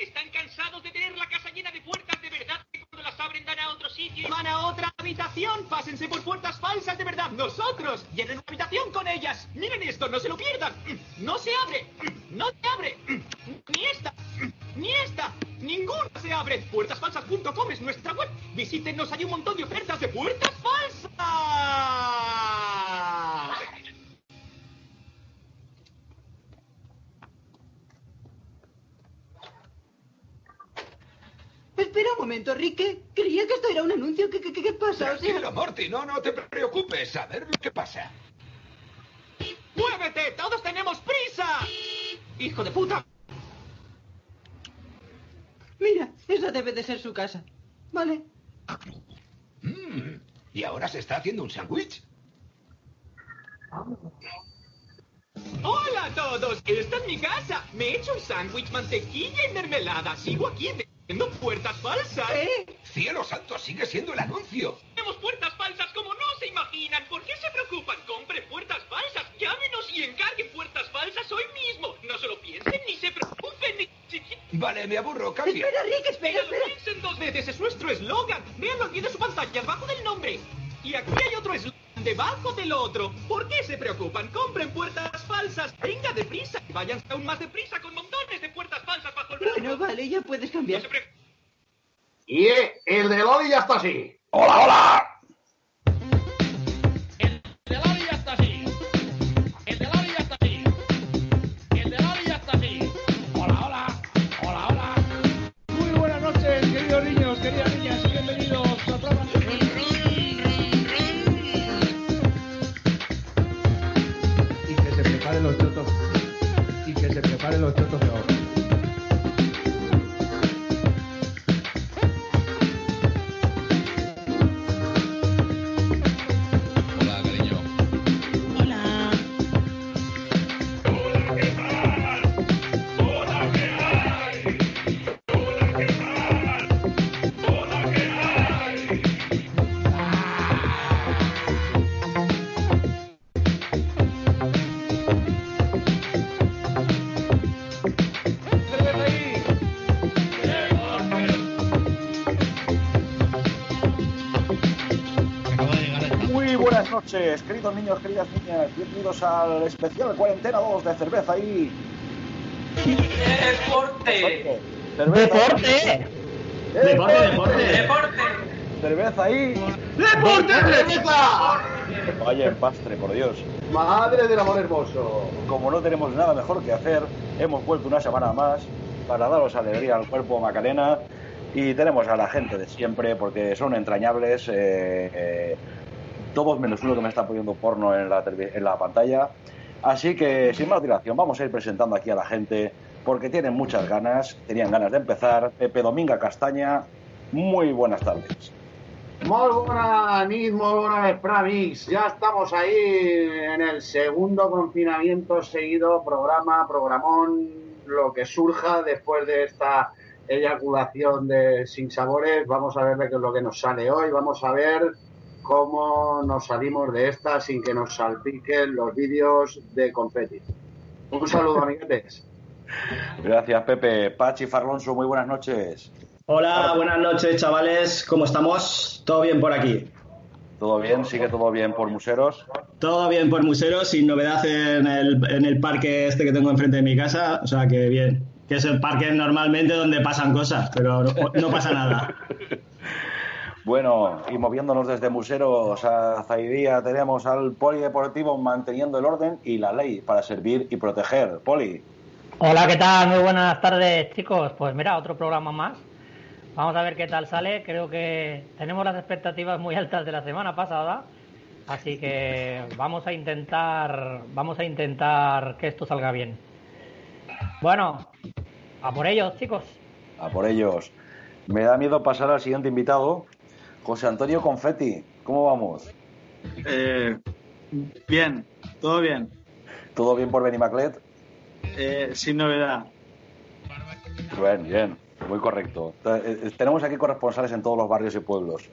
Están cansados de tener la casa llena de puertas de verdad que cuando las abren dan a otro sitio y van a otra habitación. Pásense por puertas falsas de verdad. Nosotros llenen una habitación con ellas. Miren esto, no se lo pierdan. No se abre. No se abre. Ni esta. Ni esta. Ninguna se abre. Puertasfalsas.com es nuestra web. Visítenos, hay un montón de ofertas de puertas falsas. Un momento, Rique. Creía que esto era un anuncio. ¿Qué, qué, qué pasa? O sea, Morty, no, no te preocupes. A ver lo que pasa. ¡Muévete! ¡Todos tenemos prisa! ¡Hijo de puta! mira, esa debe de ser su casa. Vale. Mm, ¿Y ahora se está haciendo un sándwich? ¡Hola a todos! Esta es mi casa. Me he hecho un sándwich, mantequilla y mermelada. Sigo aquí puertas falsas. ¿Eh? ¡Cielo santo! ¡Sigue siendo el anuncio! Tenemos puertas falsas como no se imaginan. ¿Por qué se preocupan? Compren puertas falsas. Llámenos y encarguen puertas falsas hoy mismo. No se lo piensen ni se preocupen ni siquiera Vale, me aburro, cambio. Espera, Rick, espera, espera. piensen dos veces. Es nuestro eslogan. Véanlo aquí de su pantalla, abajo del nombre. Y aquí hay otro eslogan debajo del otro. ¿Por qué se preocupan? Compren puertas falsas. Venga deprisa. Y váyanse aún más deprisa con montones de puertas falsas bajo el brazo. Bueno, vale, ya puedes cambiar. se. Y eh, el de Lodi ya está así. ¡Hola, hola! El de queridos niños, queridas niñas. Bienvenidos al especial Cuarentena 2 de cerveza y. ¡Deporte! Cerveza ¡Deporte! ¡Deporte, ¡Deporte! Cerveza y. ¡Deporte, cerveza! Vaya empastre, por Dios. Madre del amor hermoso. Como no tenemos nada mejor que hacer, hemos vuelto una semana más para daros alegría al cuerpo Macarena. Y tenemos a la gente de siempre porque son entrañables. eh, eh, todos menos uno que me está poniendo porno en la, en la pantalla. Así que, sin más dilación, vamos a ir presentando aquí a la gente porque tienen muchas ganas, tenían ganas de empezar. Pepe Dominga Castaña, muy buenas tardes. Muy buena nit, muy buena Spramix. Ya estamos ahí en el segundo confinamiento seguido, programa, programón, lo que surja después de esta eyaculación de sin sabores. Vamos a ver qué es lo que nos sale hoy. Vamos a ver cómo nos salimos de esta sin que nos salpiquen los vídeos de confeti. Un saludo, amiguetes. Gracias, Pepe. Pachi Farlonso, muy buenas noches. Hola, buenas noches, chavales. ¿Cómo estamos? ¿Todo bien por aquí? ¿Todo bien? ¿Sigue todo bien por Museros? Todo bien por Museros, sin novedad en el, en el parque este que tengo enfrente de mi casa. O sea que bien. Que es el parque normalmente donde pasan cosas, pero no, no pasa nada. Bueno, y moviéndonos desde Museros a Zaidía, tenemos al Polideportivo manteniendo el orden y la ley para servir y proteger. Poli, Hola, ¿qué tal? Muy buenas tardes, chicos. Pues mira, otro programa más. Vamos a ver qué tal sale. Creo que tenemos las expectativas muy altas de la semana pasada, así que vamos a intentar, vamos a intentar que esto salga bien. Bueno, a por ellos, chicos. a por ellos. Me da miedo pasar al siguiente invitado, José Antonio Confetti. ¿Cómo vamos? Eh, bien, todo bien. ¿Todo bien por Benimaclet? Eh, sin novedad. Bien, bien, muy correcto. Eh, eh, Tenemos aquí corresponsales en todos los barrios y pueblos.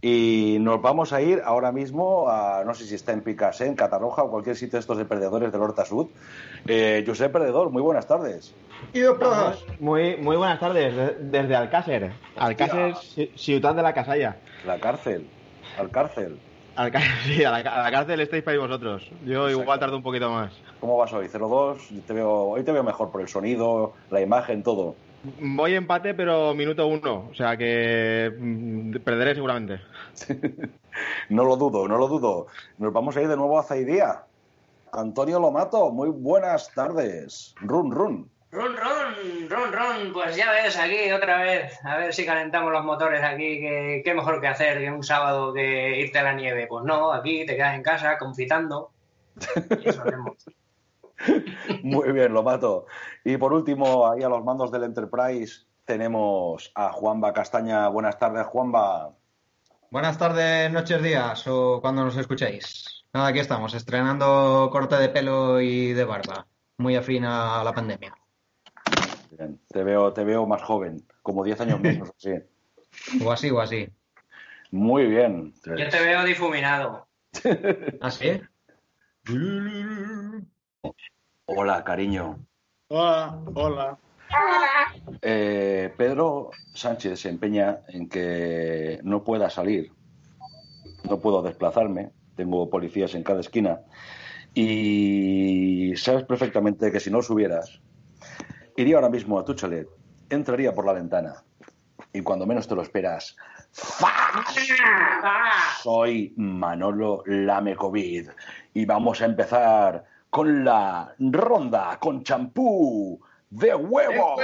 Y nos vamos a ir ahora mismo a, no sé si está en Picasso, en Catarroja o cualquier sitio de estos de perdedores del Horta Sud. Eh, José Perdedor, muy buenas tardes. Muy, muy buenas tardes, de- desde Alcácer. Alcácer, ci- ciudad de la Casalla. La cárcel, al cárcel. Alcá- sí, a la, a la cárcel estáis para vosotros. Yo igual tardo un poquito más. ¿Cómo vas hoy? 0-2, te veo, hoy te veo mejor por el sonido, la imagen, todo. Voy empate, pero minuto uno. O sea que mm, perderé seguramente. No lo dudo, no lo dudo. Nos vamos a ir de nuevo a Zaidía. Antonio Lomato, muy buenas tardes. Run, run. Run, run, run, run, pues ya ves, aquí otra vez, a ver si calentamos los motores aquí, que qué mejor que hacer que un sábado que irte a la nieve. Pues no, aquí te quedas en casa confitando. Y eso hacemos. Muy bien, Lomato. Y por último, ahí a los mandos del Enterprise tenemos a Juanba Castaña. Buenas tardes, Juanba. Buenas tardes, noches, días o cuando nos escuchéis. Nada, aquí estamos, estrenando corte de pelo y de barba, muy afín a la pandemia. Bien, te veo, te veo más joven, como 10 años menos, sí. O así, o así. Muy bien. Yo te veo difuminado. ¿Ah, sí? Hola, cariño. Hola, hola. Eh, Pedro Sánchez se empeña en que no pueda salir. No puedo desplazarme. Tengo policías en cada esquina. Y sabes perfectamente que si no subieras, iría ahora mismo a tu chalet, entraría por la ventana. Y cuando menos te lo esperas, soy Manolo Lame COVID. Y vamos a empezar con la ronda con champú de huevo.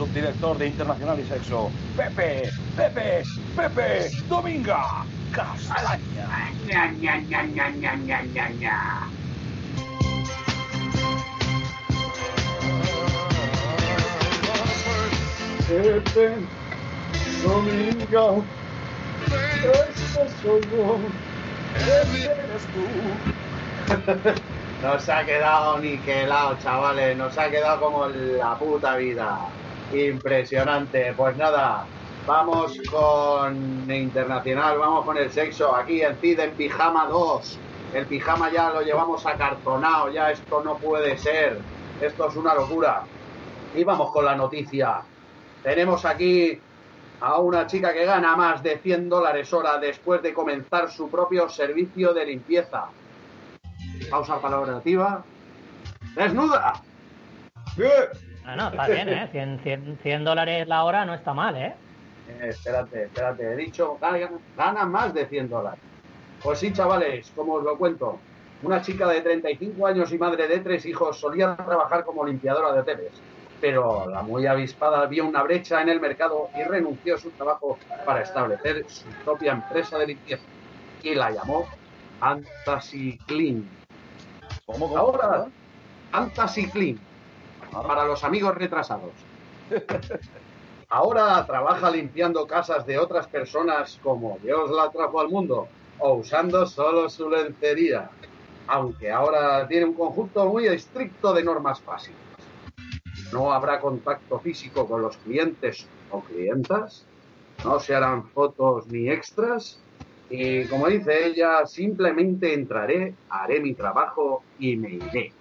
Subdirector de Internacional y Sexo, Pepe, Pepe, Pepe, Dominga, Castaña. Ña, ña, ña, ña, ña, ña, ña, ña. Pepe, Domingo, este soy yo, este eres tú. Nos ha quedado niquelado, chavales. Nos ha quedado como la puta vida. Impresionante. Pues nada, vamos con Internacional, vamos con el sexo. Aquí en CID en Pijama 2. El pijama ya lo llevamos acartonado, ya esto no puede ser. Esto es una locura. Y vamos con la noticia. Tenemos aquí a una chica que gana más de 100 dólares hora después de comenzar su propio servicio de limpieza. Pausa palabrativa. ¡Desnuda! Bueno, está bien, ¿eh? 100, 100, 100 dólares la hora no está mal, ¿eh? Eh, espérate, espérate, he dicho, gana, gana más de 100 dólares. Pues sí, chavales, como os lo cuento, una chica de 35 años y madre de tres hijos solía trabajar como limpiadora de hoteles, pero la muy avispada vio una brecha en el mercado y renunció a su trabajo para establecer su propia empresa de limpieza y la llamó Fantasy Clean. Ahora, Fantasy Clean, para los amigos retrasados. Ahora trabaja limpiando casas de otras personas como Dios la trajo al mundo o usando solo su lencería, aunque ahora tiene un conjunto muy estricto de normas básicas. No habrá contacto físico con los clientes o clientas, no se harán fotos ni extras y como dice ella, simplemente entraré, haré mi trabajo y me iré.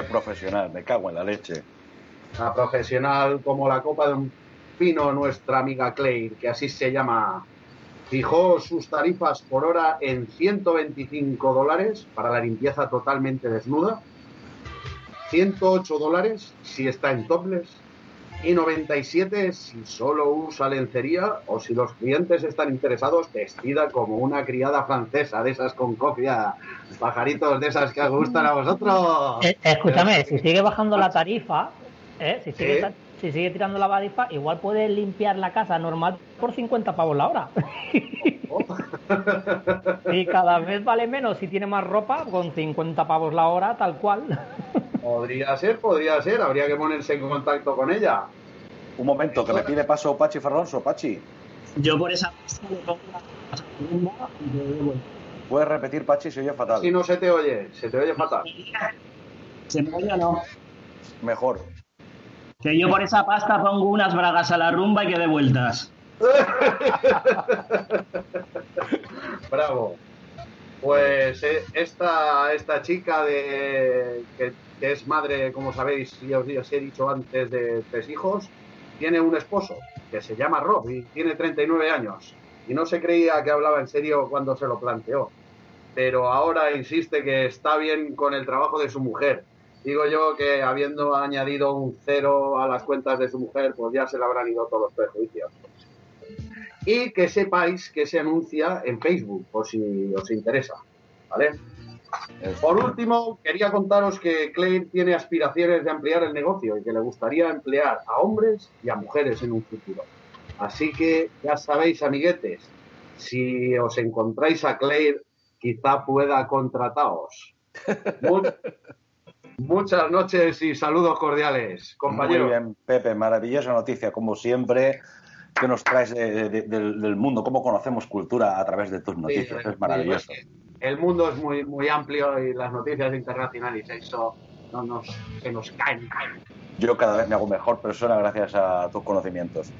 Profesional, me cago en la leche. La profesional como la copa de un pino nuestra amiga Claire, que así se llama, fijó sus tarifas por hora en 125 dólares para la limpieza totalmente desnuda, 108 dólares si está en topless Y 97 si solo usa lencería o si los clientes están interesados vestida como una criada francesa, de esas con copia, pajaritos de esas que os gustan a vosotros. Eh, escúchame, si sigue bajando la tarifa, ¿eh? si, sigue, si sigue tirando la tarifa, igual puedes limpiar la casa normal por 50 pavos la hora. y cada vez vale menos si tiene más ropa, con 50 pavos la hora, tal cual. Podría ser, podría ser, habría que ponerse en contacto con ella. Un momento, que me pide paso Pachi Ferronso. Pachi, Yo por esa pasta le pongo una y te doy vuelta. ¿puedes repetir, Pachi? Se oye fatal. Si no se te oye, se te oye fatal. ¿Se me oye o no? Mejor. Que yo por esa pasta pongo unas bragas a la rumba y que dé vueltas. Bravo. Pues eh, esta, esta chica de que, que es madre, como sabéis, y os, os he dicho antes, de tres hijos, tiene un esposo que se llama Rob y tiene 39 años. Y no se creía que hablaba en serio cuando se lo planteó. Pero ahora insiste que está bien con el trabajo de su mujer. Digo yo que habiendo añadido un cero a las cuentas de su mujer, pues ya se le habrán ido todos los prejuicios y que sepáis que se anuncia en Facebook, por si os interesa. ¿Vale? Por último, quería contaros que Claire tiene aspiraciones de ampliar el negocio y que le gustaría emplear a hombres y a mujeres en un futuro. Así que ya sabéis, amiguetes, si os encontráis a Claire, quizá pueda contrataros. Mu- Muchas noches y saludos cordiales, compañeros. Muy bien, Pepe, maravillosa noticia, como siempre, que nos traes de- de- del, del mundo, cómo conocemos cultura a través de tus noticias. Sí, es maravilloso. sí, El mundo es muy, muy amplio y las noticias internacionales, eso no nos, se nos caen. Yo cada vez me hago mejor persona gracias a tus conocimientos.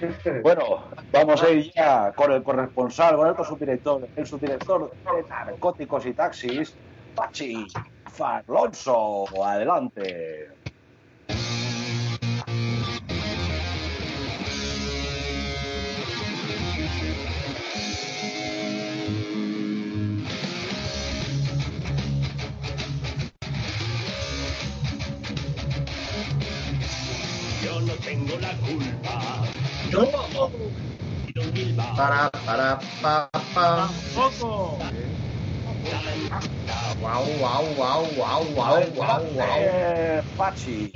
Bueno, vamos a ir ya con el corresponsal, con el subdirector, el subdirector de narcóticos y taxis, Pachi Farlonso. Adelante. Tengo la culpa. Yo. Para, para, pa, pa. Tampoco. Guau, guau, guau, guau, guau, guau. Eh, Pachi.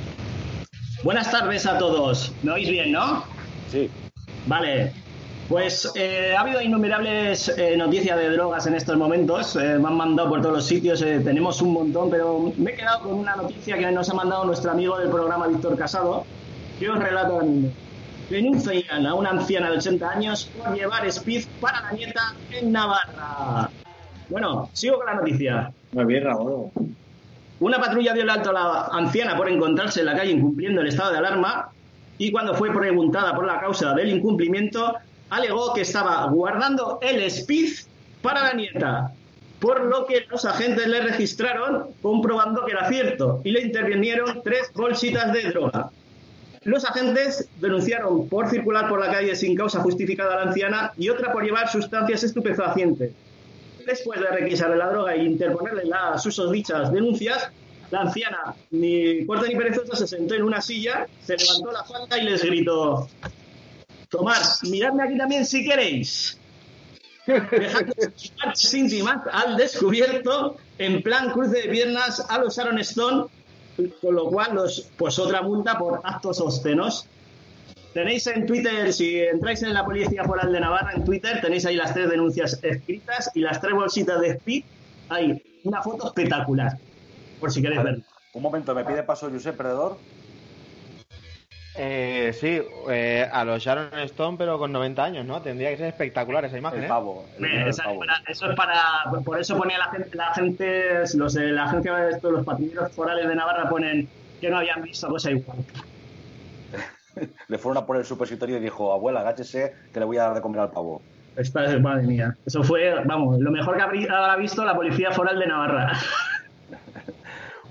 Buenas tardes a todos. ¿Me oís bien, no? Sí. Vale. Pues eh, ha habido innumerables eh, noticias de drogas en estos momentos. eh, me han mandado por todos los sitios. eh, tenemos un montón, pero me he quedado con una noticia que nos ha mandado nuestro amigo del programa Víctor Casado. Que os relato mismo. Denuncian a una anciana de 80 años por llevar speed para la nieta en Navarra. Bueno, sigo con la noticia. Muy bien, Raúl. Una patrulla dio el alto a la anciana por encontrarse en la calle incumpliendo el estado de alarma y cuando fue preguntada por la causa del incumplimiento, alegó que estaba guardando el speed para la nieta, por lo que los agentes le registraron comprobando que era cierto y le intervinieron tres bolsitas de droga. Los agentes denunciaron por circular por la calle sin causa justificada a la anciana y otra por llevar sustancias estupefacientes. Después de requisarle la droga e interponerle las susodichas denuncias, la anciana, ni corta ni perezosa, se sentó en una silla, se levantó la falda y les gritó: Tomad, miradme aquí también si queréis. Dejando íntimas al descubierto, en plan cruce de piernas a los Aaron Stone, con lo cual, los, pues otra multa por actos obscenos. Tenéis en Twitter, si entráis en la Policía Foral de Navarra, en Twitter, tenéis ahí las tres denuncias escritas y las tres bolsitas de speed. Hay una foto espectacular, por si queréis verla. Un momento, me pide paso Josep Perdedor. Eh, sí, eh, a los Sharon Stone, pero con 90 años, ¿no? Tendría que ser espectacular esa imagen, El ¿eh? pavo. el Eh, primer esa es pavo. para- eso es para, por eso ponía la gente, la gente los la agencia de estos, los patrulleros forales de Navarra ponen que no habían visto cosa igual. Le fueron a poner el supositorio y dijo, abuela, agáchese que le voy a dar de comer al pavo. Esta es, madre mía. Eso fue, vamos, lo mejor que habrá visto la policía foral de Navarra.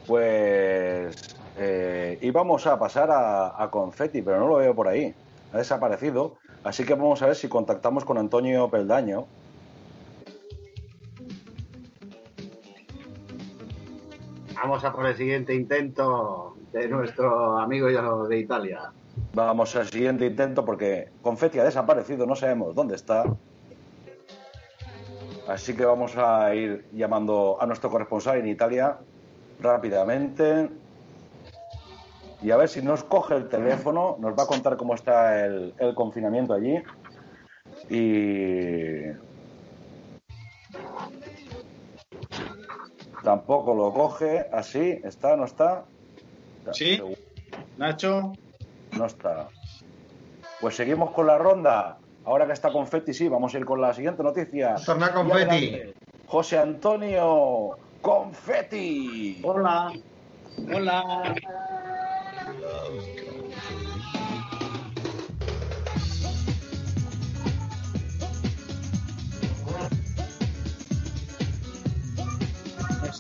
Pues eh, íbamos a pasar a, a Confetti, pero no lo veo por ahí. Ha desaparecido. Así que vamos a ver si contactamos con Antonio Peldaño. Vamos a por el siguiente intento de nuestro amigo de Italia. Vamos al siguiente intento porque Confetti ha desaparecido, no sabemos dónde está. Así que vamos a ir llamando a nuestro corresponsal en Italia rápidamente. Y a ver si nos coge el teléfono, nos va a contar cómo está el, el confinamiento allí. Y tampoco lo coge, así, está, no está. ¿Sí? Nacho. No está. Pues seguimos con la ronda. Ahora que está Confetti, sí, vamos a ir con la siguiente noticia. Confetti. adelante, José Antonio Confetti. Hola. Hola.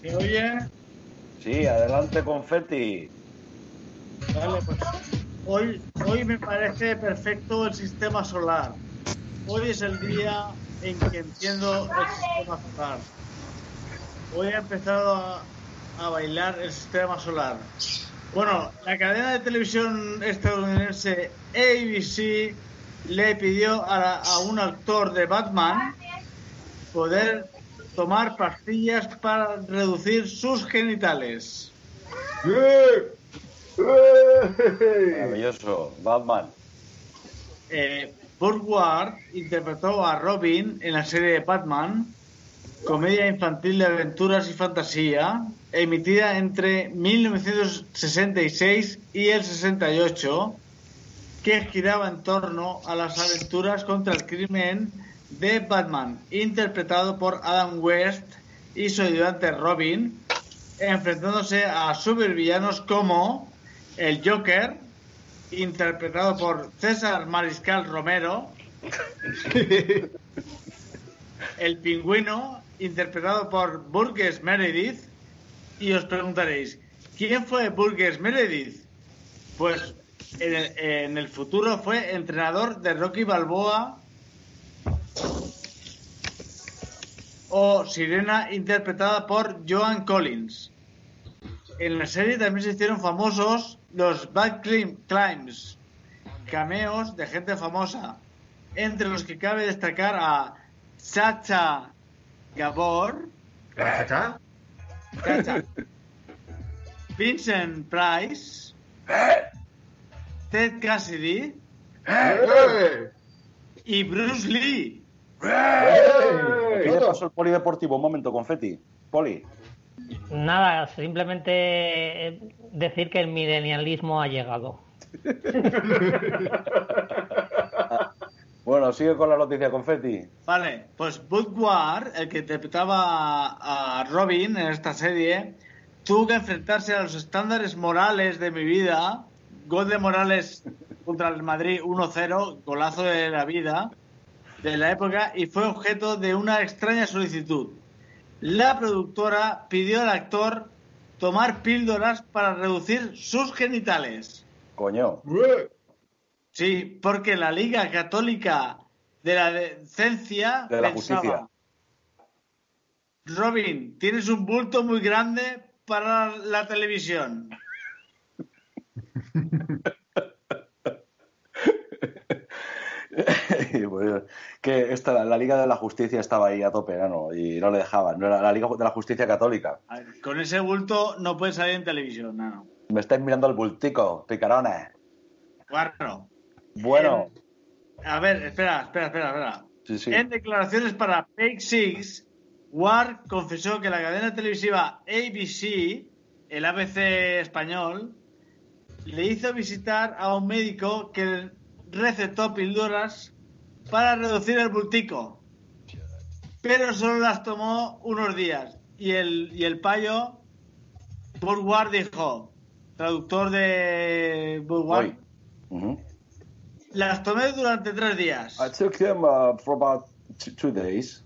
¿Se oye? Sí, adelante Confetti. Vale, pues hoy, hoy me parece perfecto el sistema solar. Hoy es el día en que entiendo el sistema solar. Hoy he empezado a, a bailar el sistema solar. Bueno, la cadena de televisión estadounidense ABC le pidió a, a un actor de Batman poder tomar pastillas para reducir sus genitales. Maravilloso, Batman. Eh, Burt Ward interpretó a Robin en la serie de Batman, comedia infantil de aventuras y fantasía, emitida entre 1966 y el 68, que giraba en torno a las aventuras contra el crimen de Batman, interpretado por Adam West y su ayudante Robin, enfrentándose a supervillanos como el Joker, interpretado por César Mariscal Romero, el pingüino, interpretado por Burgess Meredith, y os preguntaréis, ¿quién fue Burgess Meredith? Pues en el, en el futuro fue entrenador de Rocky Balboa o Sirena interpretada por Joan Collins. En la serie también se hicieron famosos los Bad Clim- Climbs, cameos de gente famosa, entre los que cabe destacar a Sacha Gabor, ¿Chacha? Chacha, Vincent Price, Ted Cassidy y Bruce Lee. ¿Qué le pasó el polideportivo? Un momento, Confetti. Poli. Nada, simplemente eh, decir que el milenialismo ha llegado. Bueno, sigue con la noticia, Confetti. Vale, pues Woodward, el que interpretaba a, a Robin en esta serie, tuvo que enfrentarse a los estándares morales de mi vida. Gol de Morales contra el Madrid 1-0, golazo de la vida de la época, y fue objeto de una extraña solicitud. La productora pidió al actor tomar píldoras para reducir sus genitales. Coño. Sí, porque la Liga Católica de la Decencia De la pensaba, justicia. Robin, tienes un bulto muy grande para la televisión. Y, pues, que esta, la, Liga de la Justicia estaba ahí a tope, ¿no? Y no le dejaban. No era la Liga de la Justicia Católica. Ver, Con ese bulto no puedes salir en televisión, no. Me estáis mirando el bultico, picarones. Bueno, Bueno, a ver, espera, espera, espera, espera. sí, sí. En declaraciones para Page Six, Ward confesó que la cadena televisiva ABC, el ABC español, le hizo visitar a un médico que recetó píldoras para reducir el bultico. Pero solo las tomó unos días. Y el, y el payo, Burt Ward dijo, traductor de Burt Ward, Ujú. las tomé durante tres días. I took them uh, for about two, days.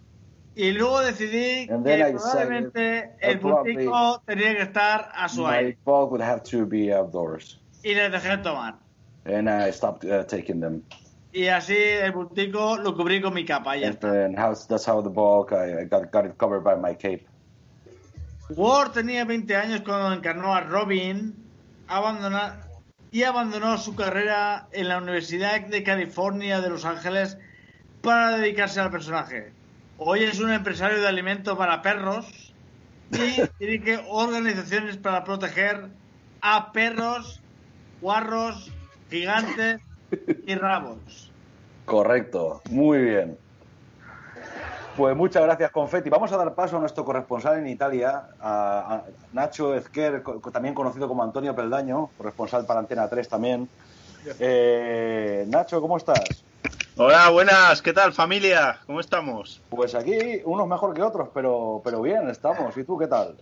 Y luego decidí And que I probablemente el bultico tenía que estar a su aire. would have to be outdoors. Y les dejé tomar. And I stopped uh, taking them. Y así el bultico lo cubrí con mi capa. y Ya And está. that's how the bulk, I, got, got it covered by my cape. Ward tenía 20 años cuando encarnó a Robin, y abandonó su carrera en la Universidad de California de Los Ángeles para dedicarse al personaje. Hoy es un empresario de alimento para perros y dirige organizaciones para proteger a perros, guarros, gigantes y rabos. Correcto, muy bien. Pues muchas gracias, Confetti. Vamos a dar paso a nuestro corresponsal en Italia, a, Nacho Ezquer, también conocido como Antonio Peldaño, corresponsal para Antena 3 también. Eh, Nacho, ¿cómo estás? Hola, buenas, ¿qué tal familia? ¿Cómo estamos? Pues aquí unos mejor que otros, pero, pero bien, estamos. ¿Y tú qué tal?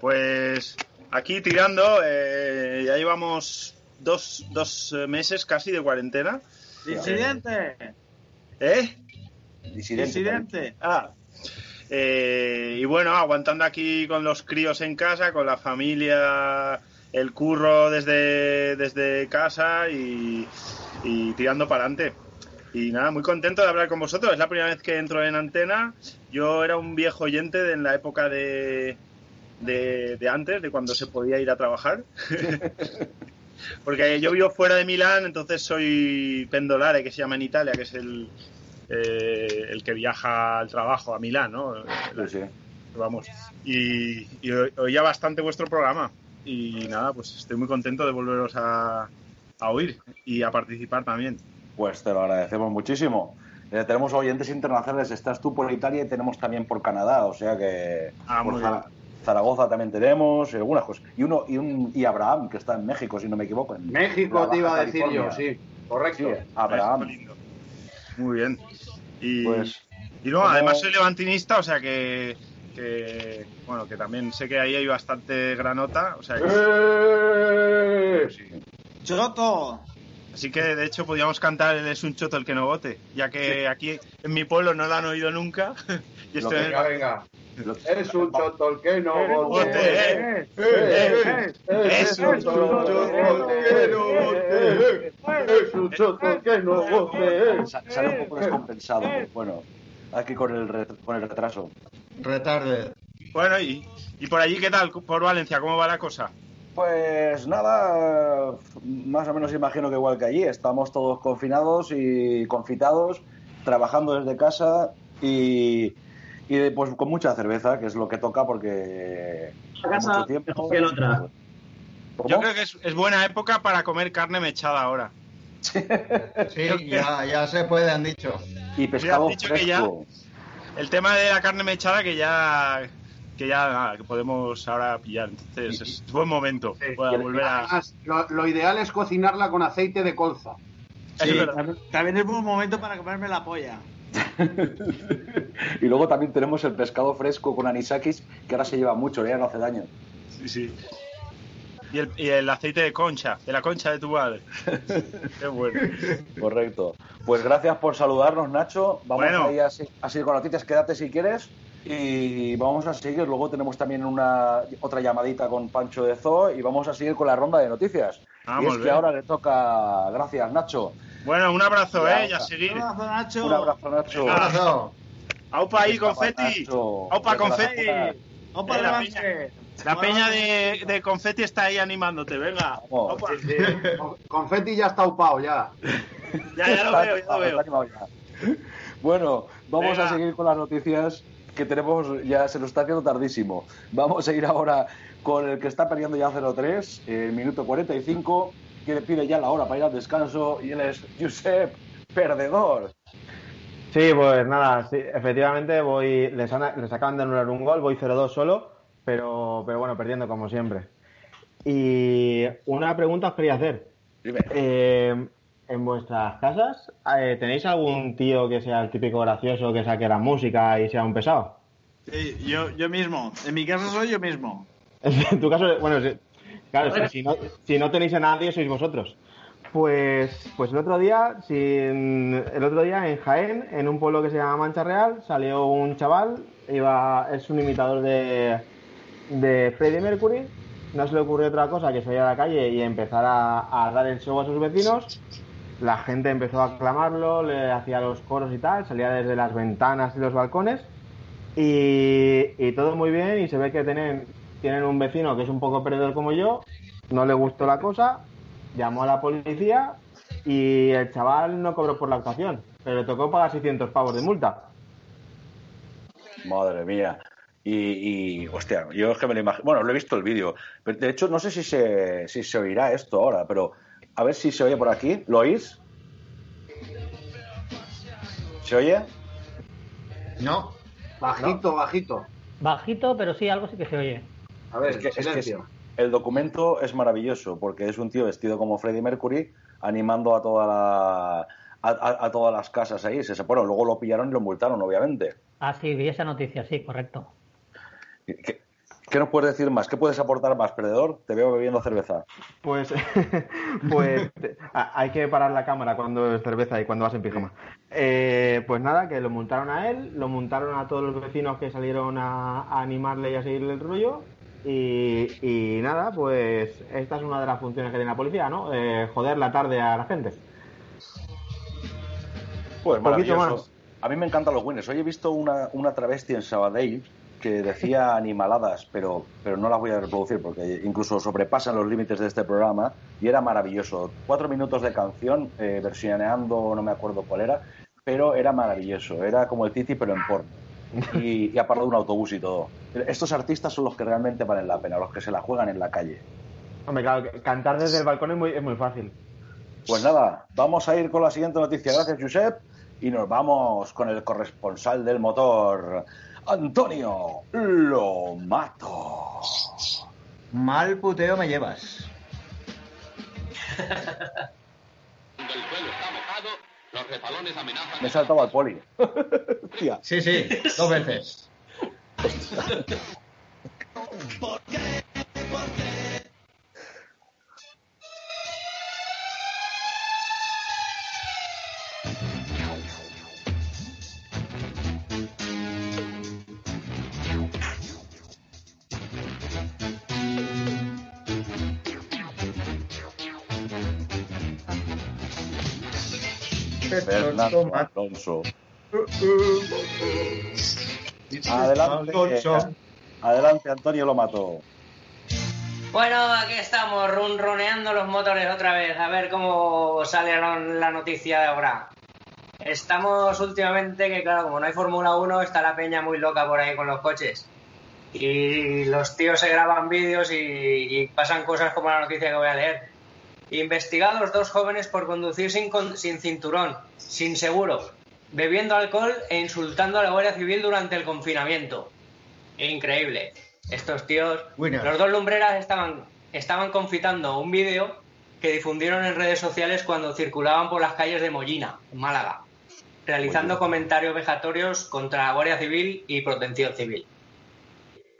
Pues aquí tirando, eh, ya llevamos dos, dos eh, meses casi de cuarentena. ¡Disidente! ¿Eh? Disidente. ¡Disidente! Ah. Eh, y bueno, aguantando aquí con los críos en casa, con la familia, el curro desde, desde casa y, y tirando para adelante. Y nada, muy contento de hablar con vosotros. Es la primera vez que entro en antena. Yo era un viejo oyente de en la época de, de, de antes, de cuando se podía ir a trabajar. Porque yo vivo fuera de Milán, entonces soy pendolare, que se llama en Italia, que es el, eh, el que viaja al trabajo a Milán, ¿no? Vamos. Y, y o- oía bastante vuestro programa. Y nada, pues estoy muy contento de volveros a, a oír y a participar también. Pues te lo agradecemos muchísimo. Eh, tenemos oyentes internacionales, estás tú por Italia y tenemos también por Canadá, o sea que Ah, por Zaragoza también tenemos, y algunas cosas. Y uno y un y Abraham, que está en México, si no me equivoco. En México te iba a decir yo, sí. Correcto. Sí, Abraham. Muy bien. Y, Pues, y no, ¿cómo- además soy levantinista, o sea que, que, bueno, que también sé que ahí hay bastante granota, o sea que, ¡Eh! ¡Choto! Así que de hecho podríamos cantar el es un choto el que no vote, ya que aquí en mi pueblo no lo han oído nunca. y No, estoy en el- venga, venga. Es un choto el que no vote, Es un choto el que no vote. Es un choto el que no vote. Sa- Sale un poco descompensado, pero bueno, aquí con el, ret- con el retraso. Retarde. Bueno, y, y por allí, ¿qué tal? Por Valencia, ¿cómo va la cosa? Pues nada, más o menos imagino que igual que allí, estamos todos confinados y confitados, trabajando desde casa y, y pues con mucha cerveza, que es lo que toca porque La casa hace mucho tiempo. mejor que otra. Yo creo que es, es buena época para comer carne mechada ahora. Sí, ya, ya se puede, han dicho. Y pescado han dicho que ya- fresco. El tema de la carne mechada que ya que ya nada, que podemos ahora pillar. Entonces es buen momento para volver a... Además, lo, lo ideal es cocinarla con aceite de colza. Sí, también, también es buen momento para comerme la polla. Y luego también tenemos el pescado fresco con anisakis, que ahora se lleva mucho, ya no hace daño. Sí, sí. Y el, y el aceite de concha, de la concha de tu madre. Qué bueno. Correcto. Pues gracias por saludarnos, Nacho. Vamos Bueno. ahí a, a seguir con las noticias. Quédate si quieres. Y vamos a seguir. Luego tenemos también una otra llamadita con Pancho de Zoo y vamos a seguir con la ronda de noticias. Ah, y es que ahora le toca. Gracias, Nacho. Bueno, un abrazo, Ya, ¿eh? Y a ya. seguir. Un abrazo, Nacho. Un abrazo, Nacho. Venga. Abrazo. Aupa ahí, confeti. Aupa, confeti. la- Opa, Eh, la peña, la peña de, de confeti está ahí animándote, venga. Vamos. Aupa. Con- Confetti ya está upado, ya. Ya, ya lo veo, ya lo veo. Bueno, vamos Venga. a seguir con las noticias que tenemos, ya se nos está haciendo tardísimo. Vamos a ir ahora con el que está perdiendo ya 0-3, el minuto 45, que le pide ya la hora para ir al descanso, y él es Josep, perdedor. Sí, pues nada, sí, efectivamente voy, les, han- les acaban de anular un gol, voy 0-2 solo, pero, pero bueno, perdiendo como siempre. Y una pregunta os quería hacer. Dime. Eh, ¿En vuestras casas eh, tenéis algún tío que sea el típico gracioso que saque la música y sea un pesado? Sí, yo, yo mismo. En mi casa soy yo mismo. En tu caso, bueno, sí, claro, si, si no, si no tenéis a nadie sois vosotros. Pues, pues el otro día, sin, el otro día en Jaén, en un pueblo que se llama Mancha Real, salió un chaval, iba, es un imitador de, de Freddie Mercury, no se le ocurrió otra cosa que salir a la calle y empezar a, a dar el show a sus vecinos. La gente empezó a aclamarlo, le hacía los coros y tal, salía desde las ventanas y los balcones. Y, todo muy bien y se ve que tienen, tienen un vecino que es un poco perdedor como yo, no le gustó la cosa, llamó a la policía y el chaval no cobró por la actuación, pero le tocó pagar 600 pavos de multa. Madre mía. Y, y, hostia, yo es que me lo imagino. Bueno, lo he visto el vídeo. Pero, De hecho, no sé si se, si se oirá esto ahora, pero a ver si se oye por aquí. ¿Lo oís? ¿Se oye? No. Bajito, bajito. Bajito, pero sí, algo sí que se oye. A ver, Es que- es que silencio. el documento es maravilloso porque es un tío vestido como Freddie Mercury animando a toda la a, a- a todas las casas ahí. Se, bueno, luego lo pillaron y lo multaron, obviamente. Ah, sí, vi esa noticia, sí, correcto. ¿Qué, qué nos puedes decir más? ¿Qué puedes aportar más, perdedor? Te veo bebiendo cerveza. Pues, pues hay que parar la cámara cuando es cerveza y cuando vas en pijama. Eh, pues nada, que lo multaron a él, lo multaron a todos los vecinos que salieron a, a animarle y a seguirle el rollo. Y, y nada, pues esta es una de las funciones que tiene la policía, ¿no? Eh, joder la tarde a la gente. Pues maravilloso. más. A mí me encantan los winners. Hoy he visto una, una travesti en Sabadell que decía animaladas, pero, pero no las voy a reproducir porque incluso sobrepasan los límites de este programa y era maravilloso. Cuatro minutos de canción, eh, versioneando, no me acuerdo cuál era, pero era maravilloso. Era como el Titi, pero en porno. Y, y aparte de un autobús y todo. Estos artistas son los que realmente valen la pena, los que se la juegan en la calle. Hombre, claro, cantar desde el balcón es muy, es muy fácil. Pues nada, vamos a ir con la siguiente noticia. Gracias, Josep. Y nos vamos con el corresponsal del motor, Antonio Lo Mato. Mal puteo me llevas. El suelo está mojado, los refalones amenazan. Me he saltado al poli. Hostia. Sí, sí, dos veces. Fernando Alonso. Adelante, Alonso. adelante, Antonio Lo Mato. Bueno, aquí estamos runroneando los motores otra vez, a ver cómo sale la la noticia de ahora. Estamos últimamente, que claro, como no hay Fórmula 1, está la peña muy loca por ahí con los coches. Y los tíos se graban vídeos y, y pasan cosas como la noticia que voy a leer. Investigados dos jóvenes por conducir sin, con- sin cinturón, sin seguro, bebiendo alcohol e insultando a la Guardia Civil durante el confinamiento. Increíble. Estos tíos, Winner. los dos lumbreras estaban, estaban confitando un vídeo que difundieron en redes sociales cuando circulaban por las calles de Mollina, en Málaga, realizando comentarios vejatorios contra la Guardia Civil y Protección Civil.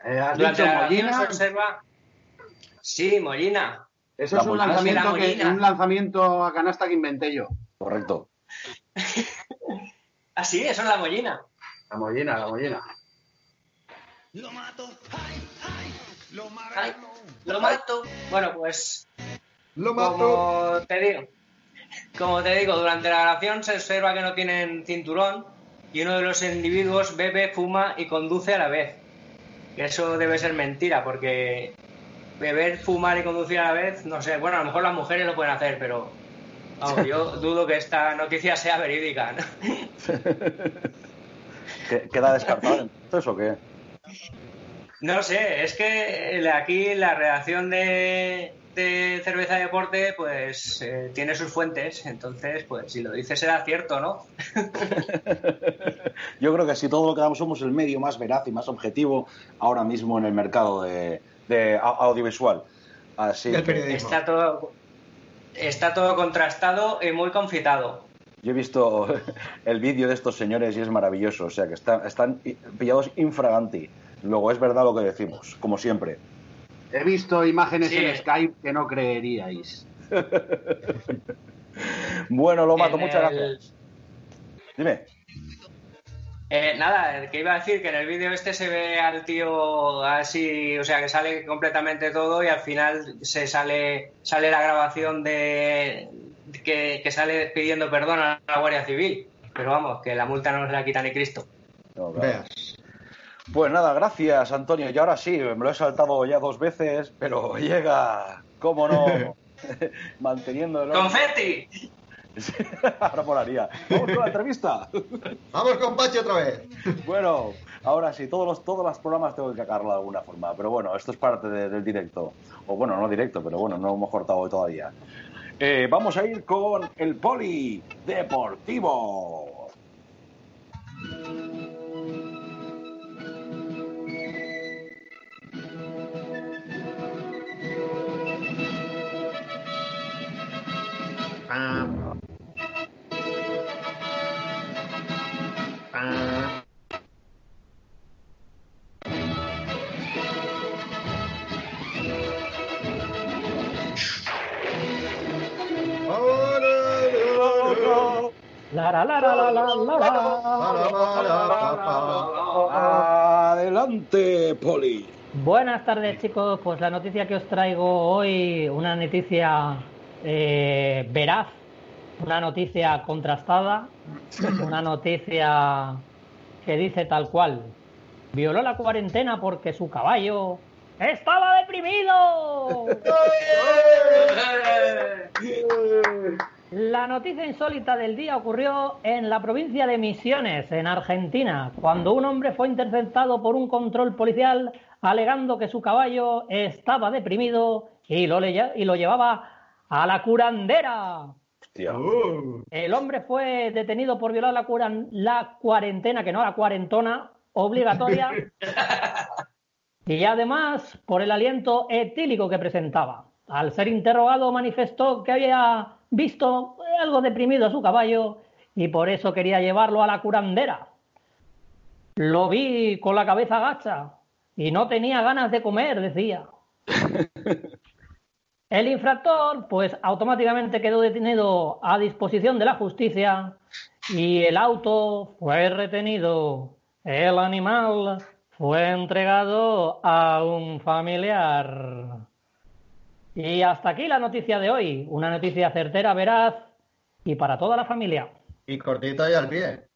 Eh, ¿Has Durante dicho la grabación Mollina? se observa... Sí, Mollina. Eso La es un lanzamiento, La que, Mollina. un lanzamiento a canasta que inventé yo. Correcto. Ah, sí, eso es la Mollina. La mollina, la mollina. Ay, lo mato. Bueno, pues Lo como te digo, como te digo, durante la grabación se observa que no tienen cinturón y uno de los individuos bebe, fuma y conduce a la vez. Eso debe ser mentira, porque beber, fumar y conducir a la vez, no sé, bueno, a lo mejor las mujeres lo pueden hacer, pero vamos, yo dudo que esta noticia sea verídica. ¿no? ¿Qué- ¿Queda descartado entonces o qué? No sé, es que aquí la redacción de, de Cerveza Deporte pues eh, tiene sus fuentes, entonces pues si lo dice será cierto, ¿no? Yo creo que si todo lo que damos somos el medio más veraz y más objetivo ahora mismo en el mercado de, de audiovisual. Así que Está todo, está todo contrastado y muy confitado. yo he visto el vídeo de estos señores y es maravilloso. O sea que está- están pillados infraganti. Luego es verdad lo que decimos, como siempre. He visto imágenes Sí. en Skype que no creeríais. Bueno, lo mato, En muchas el- gracias. Dime. Eh, nada, que iba a decir que en el vídeo este se ve al tío así, o sea, que sale completamente todo y al final se sale sale la grabación de que, que sale pidiendo perdón a la Guardia Civil. Pero vamos, que la multa no se la quita ni Cristo. No, claro. Pues nada, gracias Antonio. Y ahora sí, me lo he saltado ya dos veces, pero llega, cómo no, manteniendo el ¡Confetti! Ahora molaría. Vamos con la entrevista. Vamos con Pachi otra vez. Bueno, ahora sí, todos los, todos los programas tengo que cagarlo de alguna forma, pero bueno, esto es parte de- del directo. O bueno, no directo, pero bueno, no hemos cortado hoy todavía. Eh, vamos a ir con el Poli Deportivo. La, Adelante, Poli. Buenas tardes, chicos. Pues la noticia que os traigo hoy, una noticia eh, veraz, una noticia contrastada, una noticia que dice tal cual. Violó la cuarentena porque su caballo estaba deprimido. La noticia insólita del día ocurrió en la provincia de Misiones, en Argentina, cuando un hombre fue interceptado por un control policial alegando que su caballo estaba deprimido y lo, le- y lo llevaba a la curandera. El hombre fue detenido por violar la, curan- la cuarentena, que no la cuarentona, obligatoria, y además por el aliento etílico que presentaba. Al ser interrogado manifestó que había visto algo deprimido a su caballo y por eso quería llevarlo a la curandera. Lo vi con la cabeza gacha y no tenía ganas de comer, decía. El infractor, pues automáticamente quedó detenido a disposición de la justicia y el auto fue retenido. El animal fue entregado a un familiar. Y hasta aquí la noticia de hoy. Una noticia certera, veraz y para toda la familia. Y cortita y al pie.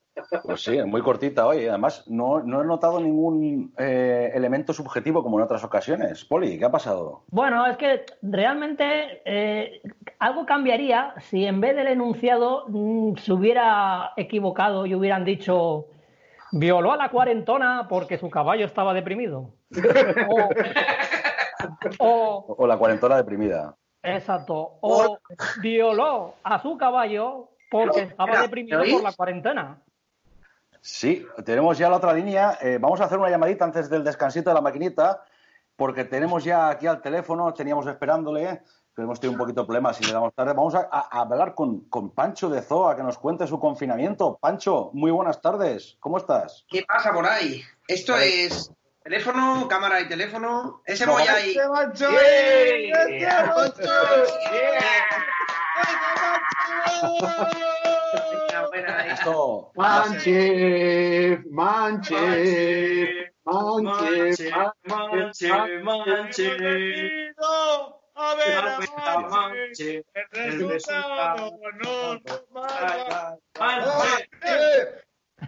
Pues sí, muy cortita hoy. Además, no, no he notado ningún eh, elemento subjetivo como en otras ocasiones. Poli, ¿qué ha pasado? Bueno, es que realmente eh, algo cambiaría si en vez del enunciado mm, se hubiera equivocado y hubieran dicho violó a la cuarentona porque su caballo estaba deprimido. o, o O la cuarentona deprimida. Exacto. O violó a su caballo porque estaba Mira, deprimido por la cuarentena. Sí, tenemos ya la otra línea. Eh, vamos a hacer una llamadita antes del descansito de la maquinita, porque tenemos ya aquí al teléfono, teníamos esperándole, pero hemos tenido un poquito de problemas y le damos tarde. Vamos a, a- a hablar con, con Pancho de Zoa, que nos cuente su confinamiento. Pancho, muy buenas tardes. ¿Cómo estás? ¿Qué pasa por ahí? Esto Vale. es teléfono, cámara y teléfono. Ese voy ahí. Manche, manche, manche, manche, manche. A ver, manche. el resultado no nos mata.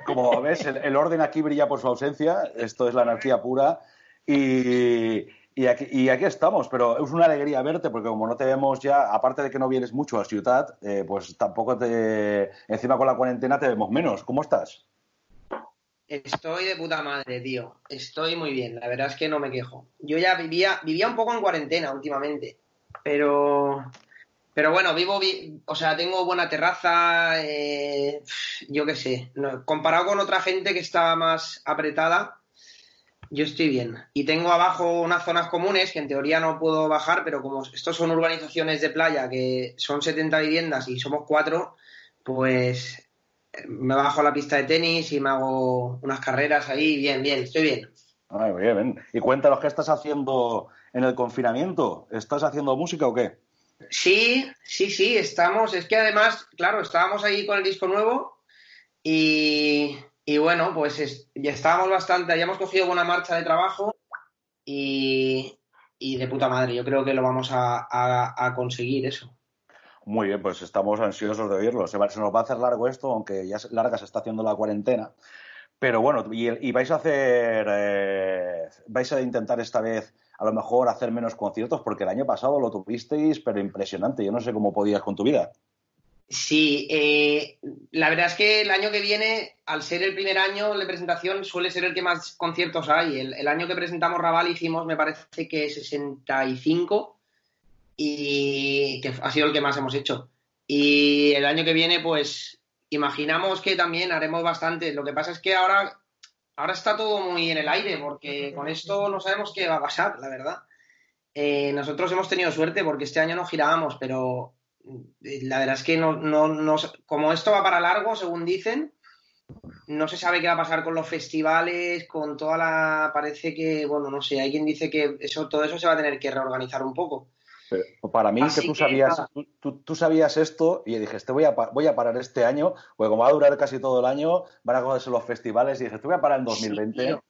Como ves, el, orden aquí brilla por su ausencia. Esto es la anarquía pura. Y, y aquí estamos, pero es una alegría verte, porque como no te vemos ya, aparte de que no vienes mucho a Ciudad, eh, pues tampoco te. Encima con la cuarentena te vemos menos. ¿Cómo estás? Estoy de puta madre, tío. Estoy muy bien. La verdad es que no me quejo. Yo ya vivía, vivía un poco en cuarentena últimamente. Pero. Pero bueno, vivo, vi- o sea, tengo buena terraza, eh, yo qué sé, comparado con otra gente que está más apretada, yo estoy bien. Y tengo abajo unas zonas comunes que en teoría no puedo bajar, pero como estos son urbanizaciones de playa que son 70 viviendas y somos cuatro, pues eh, me bajo a la pista de tenis y me hago unas carreras ahí, bien, bien, estoy bien. Ay, muy bien. Y cuéntanos, ¿qué estás haciendo en el confinamiento? ¿Estás haciendo música o qué? Sí, sí, sí, estamos. Es que además, claro, estábamos ahí con el disco nuevo y, y bueno, pues es- ya estábamos bastante, habíamos cogido buena marcha de trabajo y, y de puta madre, yo creo que lo vamos a, a- a conseguir eso. Muy bien, pues estamos ansiosos de oírlo. Se, va- se nos va a hacer largo esto, aunque ya larga se está haciendo la cuarentena. Pero bueno, y, y vais a hacer, eh, vais a intentar esta vez a lo mejor hacer menos conciertos, porque el año pasado lo tuvisteis, pero impresionante. Yo no sé cómo podías con tu vida. Sí, eh, la verdad es que el año que viene, al ser el primer año de presentación, suele ser el que más conciertos hay. El, el año que presentamos Raval hicimos, me parece que 65 y que ha sido el que más hemos hecho. Y el año que viene, pues imaginamos que también haremos bastante. Lo que pasa es que ahora, ahora está todo muy en el aire, porque con esto no sabemos qué va a pasar, la verdad. Eh, nosotros hemos tenido suerte porque este año no girábamos, pero eh, la verdad es que no, no, no, como esto va para largo, según dicen, no se sabe qué va a pasar con los festivales, con toda la. Parece que, bueno, no sé, hay quien dice que eso, todo eso se va a tener que reorganizar un poco. Pero para mí, Así que tú que sabías, tú, tú- tú sabías esto y dije, este voy a, voy a parar este año, porque como va a durar casi todo el año, van a cogerse los festivales y dije, te voy a parar en 2020. tío.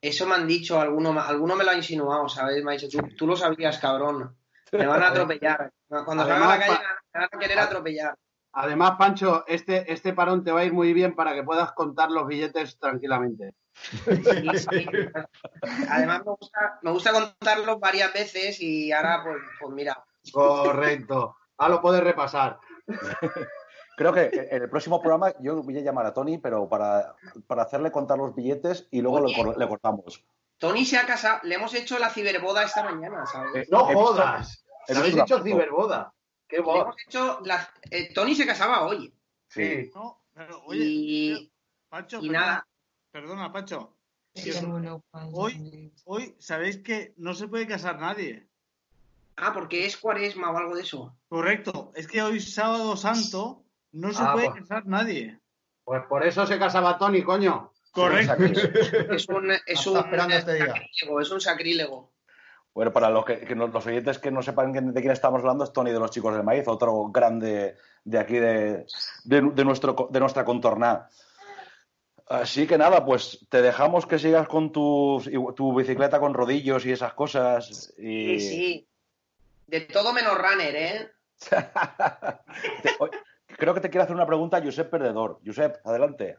Eso me han dicho, alguno, alguno me lo ha insinuado, ¿sabes? Me ha dicho, tú, tú lo sabías, cabrón. Me van a atropellar. Cuando salga a la Además, calle me van a querer atropellar. Además, Pancho, este, este parón te va a ir muy bien para que puedas contar los billetes tranquilamente. Además, me gusta, me gusta contarlo varias veces y ahora, pues, pues mira. Correcto. Ah, lo puedes repasar. Creo que en el próximo programa yo voy a llamar a Tony, pero para, para hacerle contar los billetes y luego le, cor- le cortamos. Tony se ha casado, le hemos hecho la ciberboda esta mañana, ¿sabes? Eh, No jodas. Le habéis hecho ciberboda. Qué Le voz. hemos hecho la- eh, Tony se casaba hoy. Sí. No, pero oye, Y, Pancho, y perdona, nada. Perdona, sí. Hoy, hoy sabéis que no se puede casar nadie. Ah, porque es cuaresma o algo de eso. Correcto, es que hoy sábado santo no se Ah, puede pues- casar nadie. Pues por eso se casaba Tony, coño. Correcto. Es un, es un este sacrílego, es un sacrílego. Bueno, para los, que, que no- los oyentes que no sepan de quién estamos hablando, es Tony de los Chicos del Maíz, otro grande de aquí de, de, de nuestro, de nuestra contorná. Así que nada, pues te dejamos que sigas con tu, tu bicicleta con rodillos y esas cosas. Y... Sí, sí. De todo menos runner, ¿eh? Creo que te quiere hacer una pregunta Josep Perdedor. Josep, adelante.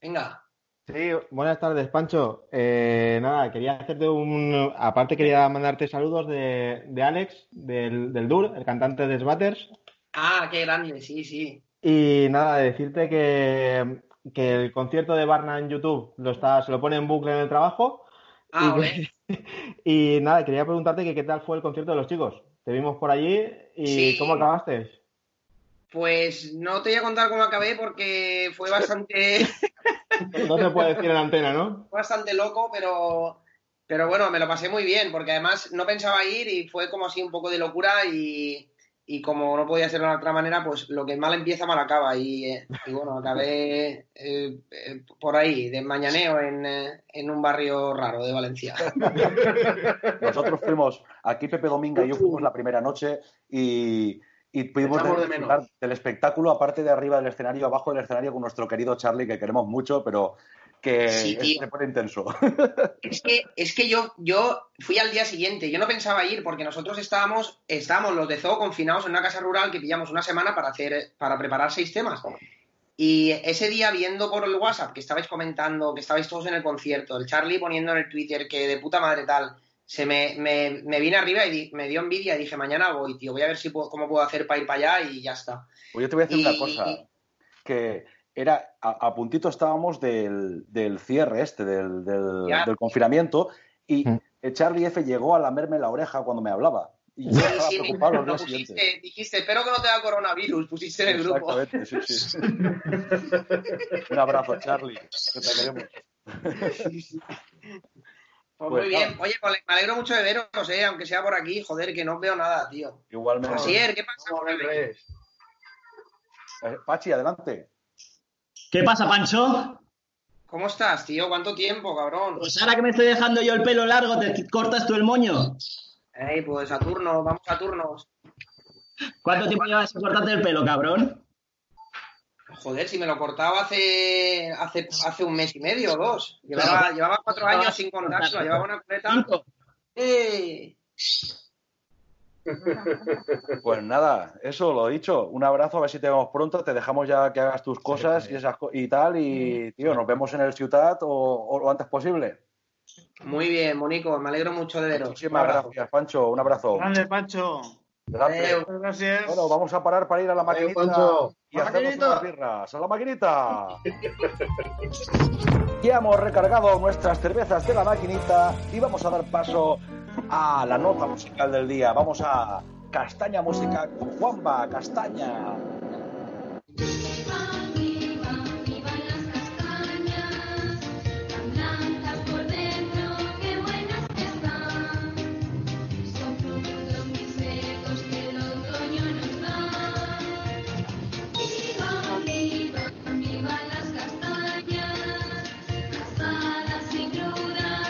Venga. Sí, buenas tardes, Pancho. Eh, nada, quería hacerte un. Aparte, quería mandarte saludos de, de Alex, del, del DUR, el cantante de Sbatters. Ah, qué grande, sí, sí. Y nada, decirte que, que el concierto de Barna en YouTube lo está, se lo pone en bucle en el trabajo. Ah, y, y nada, quería preguntarte que qué tal fue el concierto de los chicos. Te vimos por allí y Sí. ¿cómo acabaste? Pues no te voy a contar cómo acabé porque fue bastante, No se puede decir en antena, ¿no? bastante loco, pero, pero bueno, me lo pasé muy bien porque además no pensaba ir y fue como así un poco de locura y, y como no podía ser de otra manera, pues lo que mal empieza, mal acaba. Y, eh, y bueno, acabé eh, eh, por ahí, de mañaneo, en, eh, en un barrio raro de Valencia. Nosotros fuimos, aquí Pepe Dominga y yo fuimos la primera noche y, y pudimos de disfrutar del espectáculo, aparte de arriba del escenario, abajo del escenario, con nuestro querido Charlie, que queremos mucho, pero que Sí, es- tío. se pone intenso. Es que, es que yo, yo fui al día siguiente, yo no pensaba ir porque nosotros estábamos, estábamos los de Zoo confinados en una casa rural que pillamos una semana para hacer, para preparar seis temas. Y ese día viendo por el WhatsApp que estabais comentando, que estabais todos en el concierto, el Charlie poniendo en el Twitter que de puta madre tal, se me, me, me vine arriba y di- me dio envidia y dije, mañana voy, tío, voy a ver si puedo, cómo puedo hacer para ir para allá y ya está. Pues yo te voy a decir Y- una cosa, que era, a, a puntito estábamos del, del cierre este, del, del- del confinamiento, y el Charlie F llegó a lamerme la oreja cuando me hablaba. Y yo Sí, estaba sí, preocupado los siguientes. pusiste, dijiste, espero que no te da coronavirus, pusiste en el grupo. Exactamente, sí, sí. Un abrazo, Charlie, que te queremos. Pues, Pues muy bien. Oye, me alegro mucho de veros, eh, aunque sea por aquí. Joder, que no veo nada, tío. Igualmente. Asier, ¿qué pasa? Eh, Pachi, adelante. ¿Qué pasa, Pancho? ¿Cómo estás, tío? ¿Cuánto tiempo, cabrón? Pues ahora que me estoy dejando yo el pelo largo, ¿te cortas tú el moño? Ey, pues a turnos, vamos a turnos. ¿Cuánto tiempo llevas sin cortarte el pelo, cabrón? Joder, si me lo cortaba hace, hace, hace un mes y medio o dos. Llevaba, llevaba cuatro años sin contárselo, llevaba una coleta. ¡Eh! Pues nada, eso lo dicho. Un abrazo, a ver si te vemos pronto. Te dejamos ya que hagas tus cosas y, esas co- y tal. Y, tío, nos vemos en el Ciutat o, o lo antes posible. Muy bien, Monico, me alegro mucho de veros. Muchísimas gracias, Pancho. Un abrazo. Grande, Pancho. Grande. Muchas gracias. Bueno, vamos a parar para ir a la maquinita Pancho. y hacernos unas birras. ¡A la maquinita! ya hemos recargado nuestras cervezas de la maquinita y vamos a dar paso a la nota musical del día. Vamos a Castaña Música con Juanba Castaña.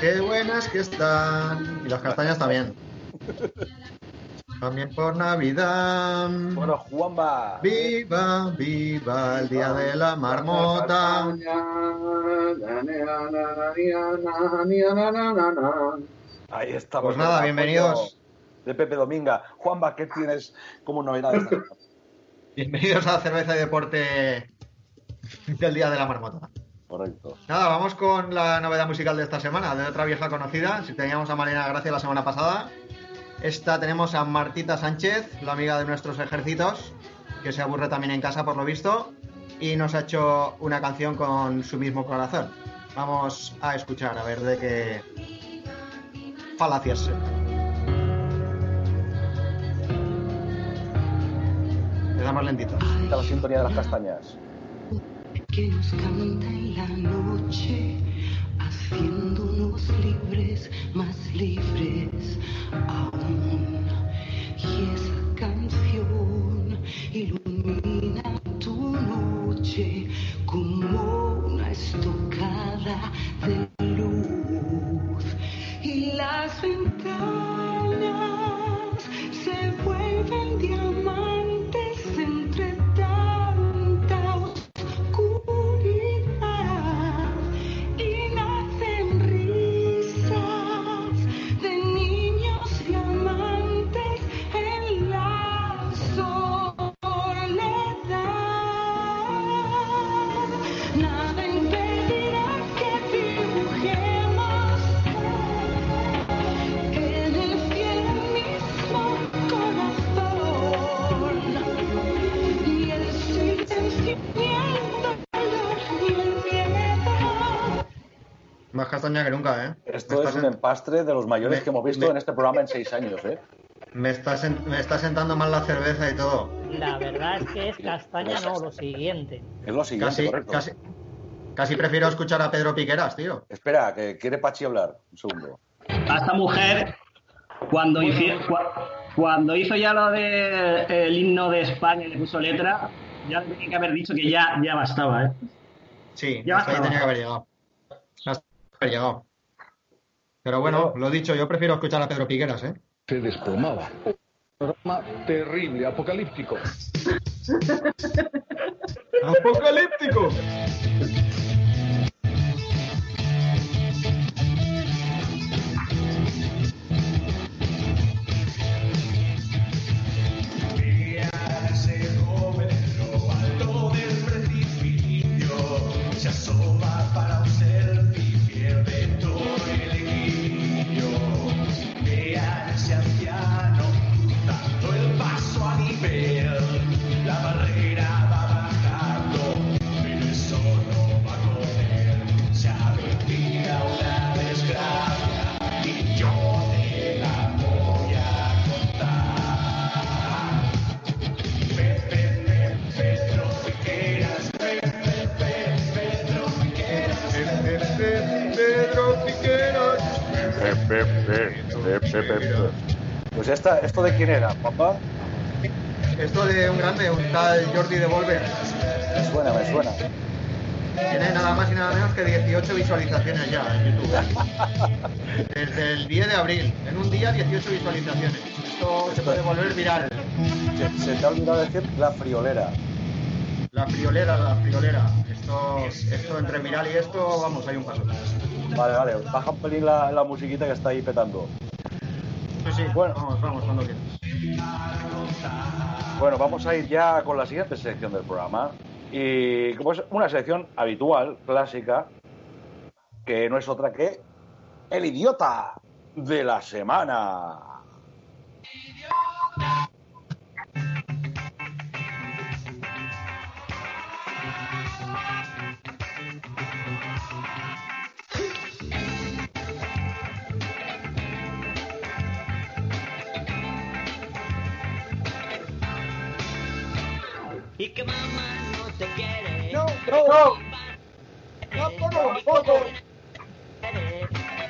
qué buenas que están. Y las castañas también. También por Navidad. Bueno, Juanba. Viva, viva el día de la marmota. Ahí estamos. Pues nada, bienvenidos. De Pepe Dominga. Juanba, ¿qué tienes como novedades? Bienvenidos a Cerveza y Deporte del día de la marmota. Correcto. Nada, vamos con la novedad musical de esta semana, de otra vieja conocida. Si teníamos a Marina Gracia la semana pasada, esta tenemos a Martita Sánchez, la amiga de nuestros ejércitos, que se aburre también en casa por lo visto, y nos ha hecho una canción con su mismo corazón. Vamos a escuchar, a ver de qué falacias. Le damos lentito. La sintonía de las castañas. Que nos canta en la noche, haciéndonos libres, más libres aún. Y esa canción ilumina tu noche como una estocada de Más castaña que nunca, ¿eh? Esto es un empastre de los mayores que hemos visto en este programa en seis años, ¿eh? Me está, sen- me está sentando mal la cerveza y todo. La verdad es que es castaña, no, lo siguiente. Es lo siguiente, Casi, correcto. casi, casi prefiero escuchar a Pedro Piqueras, tío. Espera, que quiere Pachi hablar. Un segundo. A esta mujer, cuando, cua- cuando hizo ya lo del el himno de España y le puso letra, ya tenía que haber dicho que ya, ya bastaba, ¿eh? Sí, Ya hasta ahí bastaba. tenía que haber llegado. Haber llegado. Pero bueno, lo dicho, yo prefiero escuchar a Pedro Piqueras, ¿eh? Se desplomaba. Un programa terrible, apocalíptico. ¡Apocalíptico! Pues esta, ¿esto de quién era, papá? Esto de un grande, un tal Jordi de Volver. Me suena, me suena. Tiene nada más y nada menos que 18 visualizaciones ya en YouTube. Desde el 10 de abril. En un día 18 visualizaciones. Esto se puede volver viral. Se, se te ha olvidado decir la friolera. La friolera, la friolera. Esto, esto entre viral y esto, vamos, hay un paso. Vale, vale. Baja un pelín la, la musiquita que está ahí petando. Sí, sí, Bueno. vamos, vamos, cuando quieras. Bueno, vamos a ir ya con la siguiente sección del programa. Y como es una sección habitual, clásica, que no es otra que el idiota de la semana. Y que mamá no te quiere. No, no.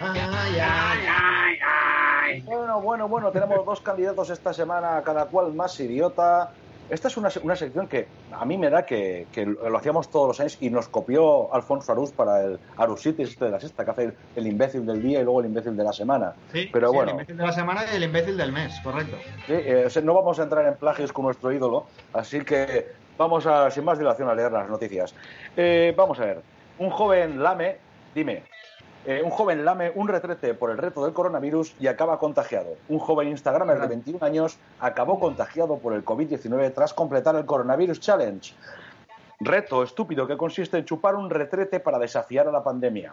Ay, ay, ay, ay. Bueno, bueno, bueno, tenemos dos candidatos esta semana, cada cual más idiota. Esta es una, una sección que a mí me da que, que lo hacíamos todos los años y nos copió Alfonso Arús para el Arusitis este de la sexta, que hace el, el imbécil del día y luego el imbécil de la semana. Sí, Pero sí, bueno, el imbécil de la semana y el imbécil del mes, correcto. Sí, eh, o sea, no vamos a entrar en plagios con nuestro ídolo, así que vamos a, sin más dilación, a leer las noticias. Eh, vamos a ver. Un joven lame, dime, eh, un joven lame un retrete por el reto del coronavirus y acaba contagiado. Un joven Instagramer de 21 años acabó contagiado por el COVID-19 tras completar el Coronavirus Challenge. Reto estúpido que consiste en chupar un retrete para desafiar a la pandemia.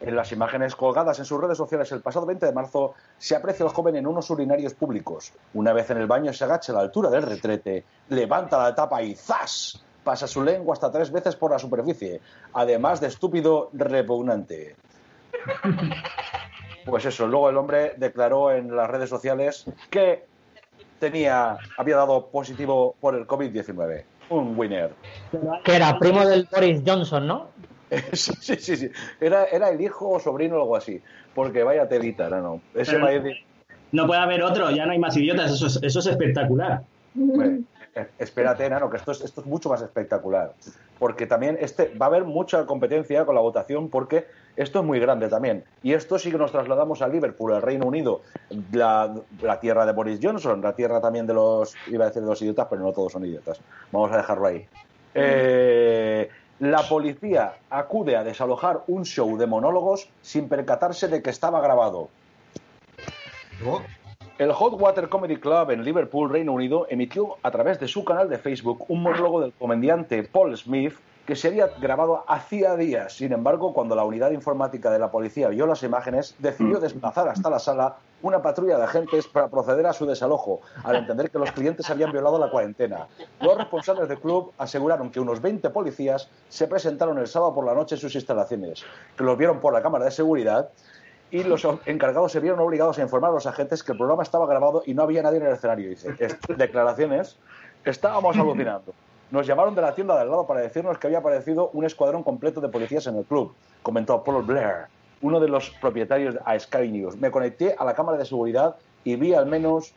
En las imágenes colgadas en sus redes sociales el pasado 20 de marzo se aprecia al joven en unos urinarios públicos. Una vez en el baño se agacha a la altura del retrete, levanta la tapa y ¡zas! pasa su lengua hasta tres veces por la superficie, además de estúpido repugnante. Pues eso, luego el hombre declaró en las redes sociales que tenía, había dado positivo por el COVID-19. Un winner. Que era primo del Boris Johnson, ¿no? Sí, sí, sí. sí. Era, era el hijo o sobrino o algo así. Porque vaya telita, no, no. Ese de- No puede haber otro, ya no hay más idiotas, eso es, eso es espectacular. Hombre, eh, espérate, Nano, que esto es, esto es mucho más espectacular. Porque también este va a haber mucha competencia con la votación porque esto es muy grande también. Y esto sí que nos trasladamos a Liverpool, al Reino Unido, la, la tierra de Boris Johnson, la tierra también de los, iba a decir de los idiotas, pero no todos son idiotas. Vamos a dejarlo ahí. Eh, la policía acude a desalojar un show de monólogos sin percatarse de que estaba grabado. El Hot Water Comedy Club en Liverpool, Reino Unido, emitió a través de su canal de Facebook un monólogo del comediante Paul Smith que se había grabado hacía días. Sin embargo, cuando la unidad informática de la policía vio las imágenes, decidió desplazar hasta la sala una patrulla de agentes para proceder a su desalojo, al entender que los clientes habían violado la cuarentena. Los responsables del club aseguraron que unos 20 policías se presentaron el sábado por la noche en sus instalaciones, que los vieron por la cámara de seguridad y los encargados se vieron obligados a informar a los agentes que el programa estaba grabado y no había nadie en el escenario. Dice, "Es- declaraciones, estábamos alucinando. Nos llamaron de la tienda de al lado para decirnos que había aparecido un escuadrón completo de policías en el club, comentó Paul Blair, uno de los propietarios a Sky News. Me conecté a la cámara de seguridad y vi al menos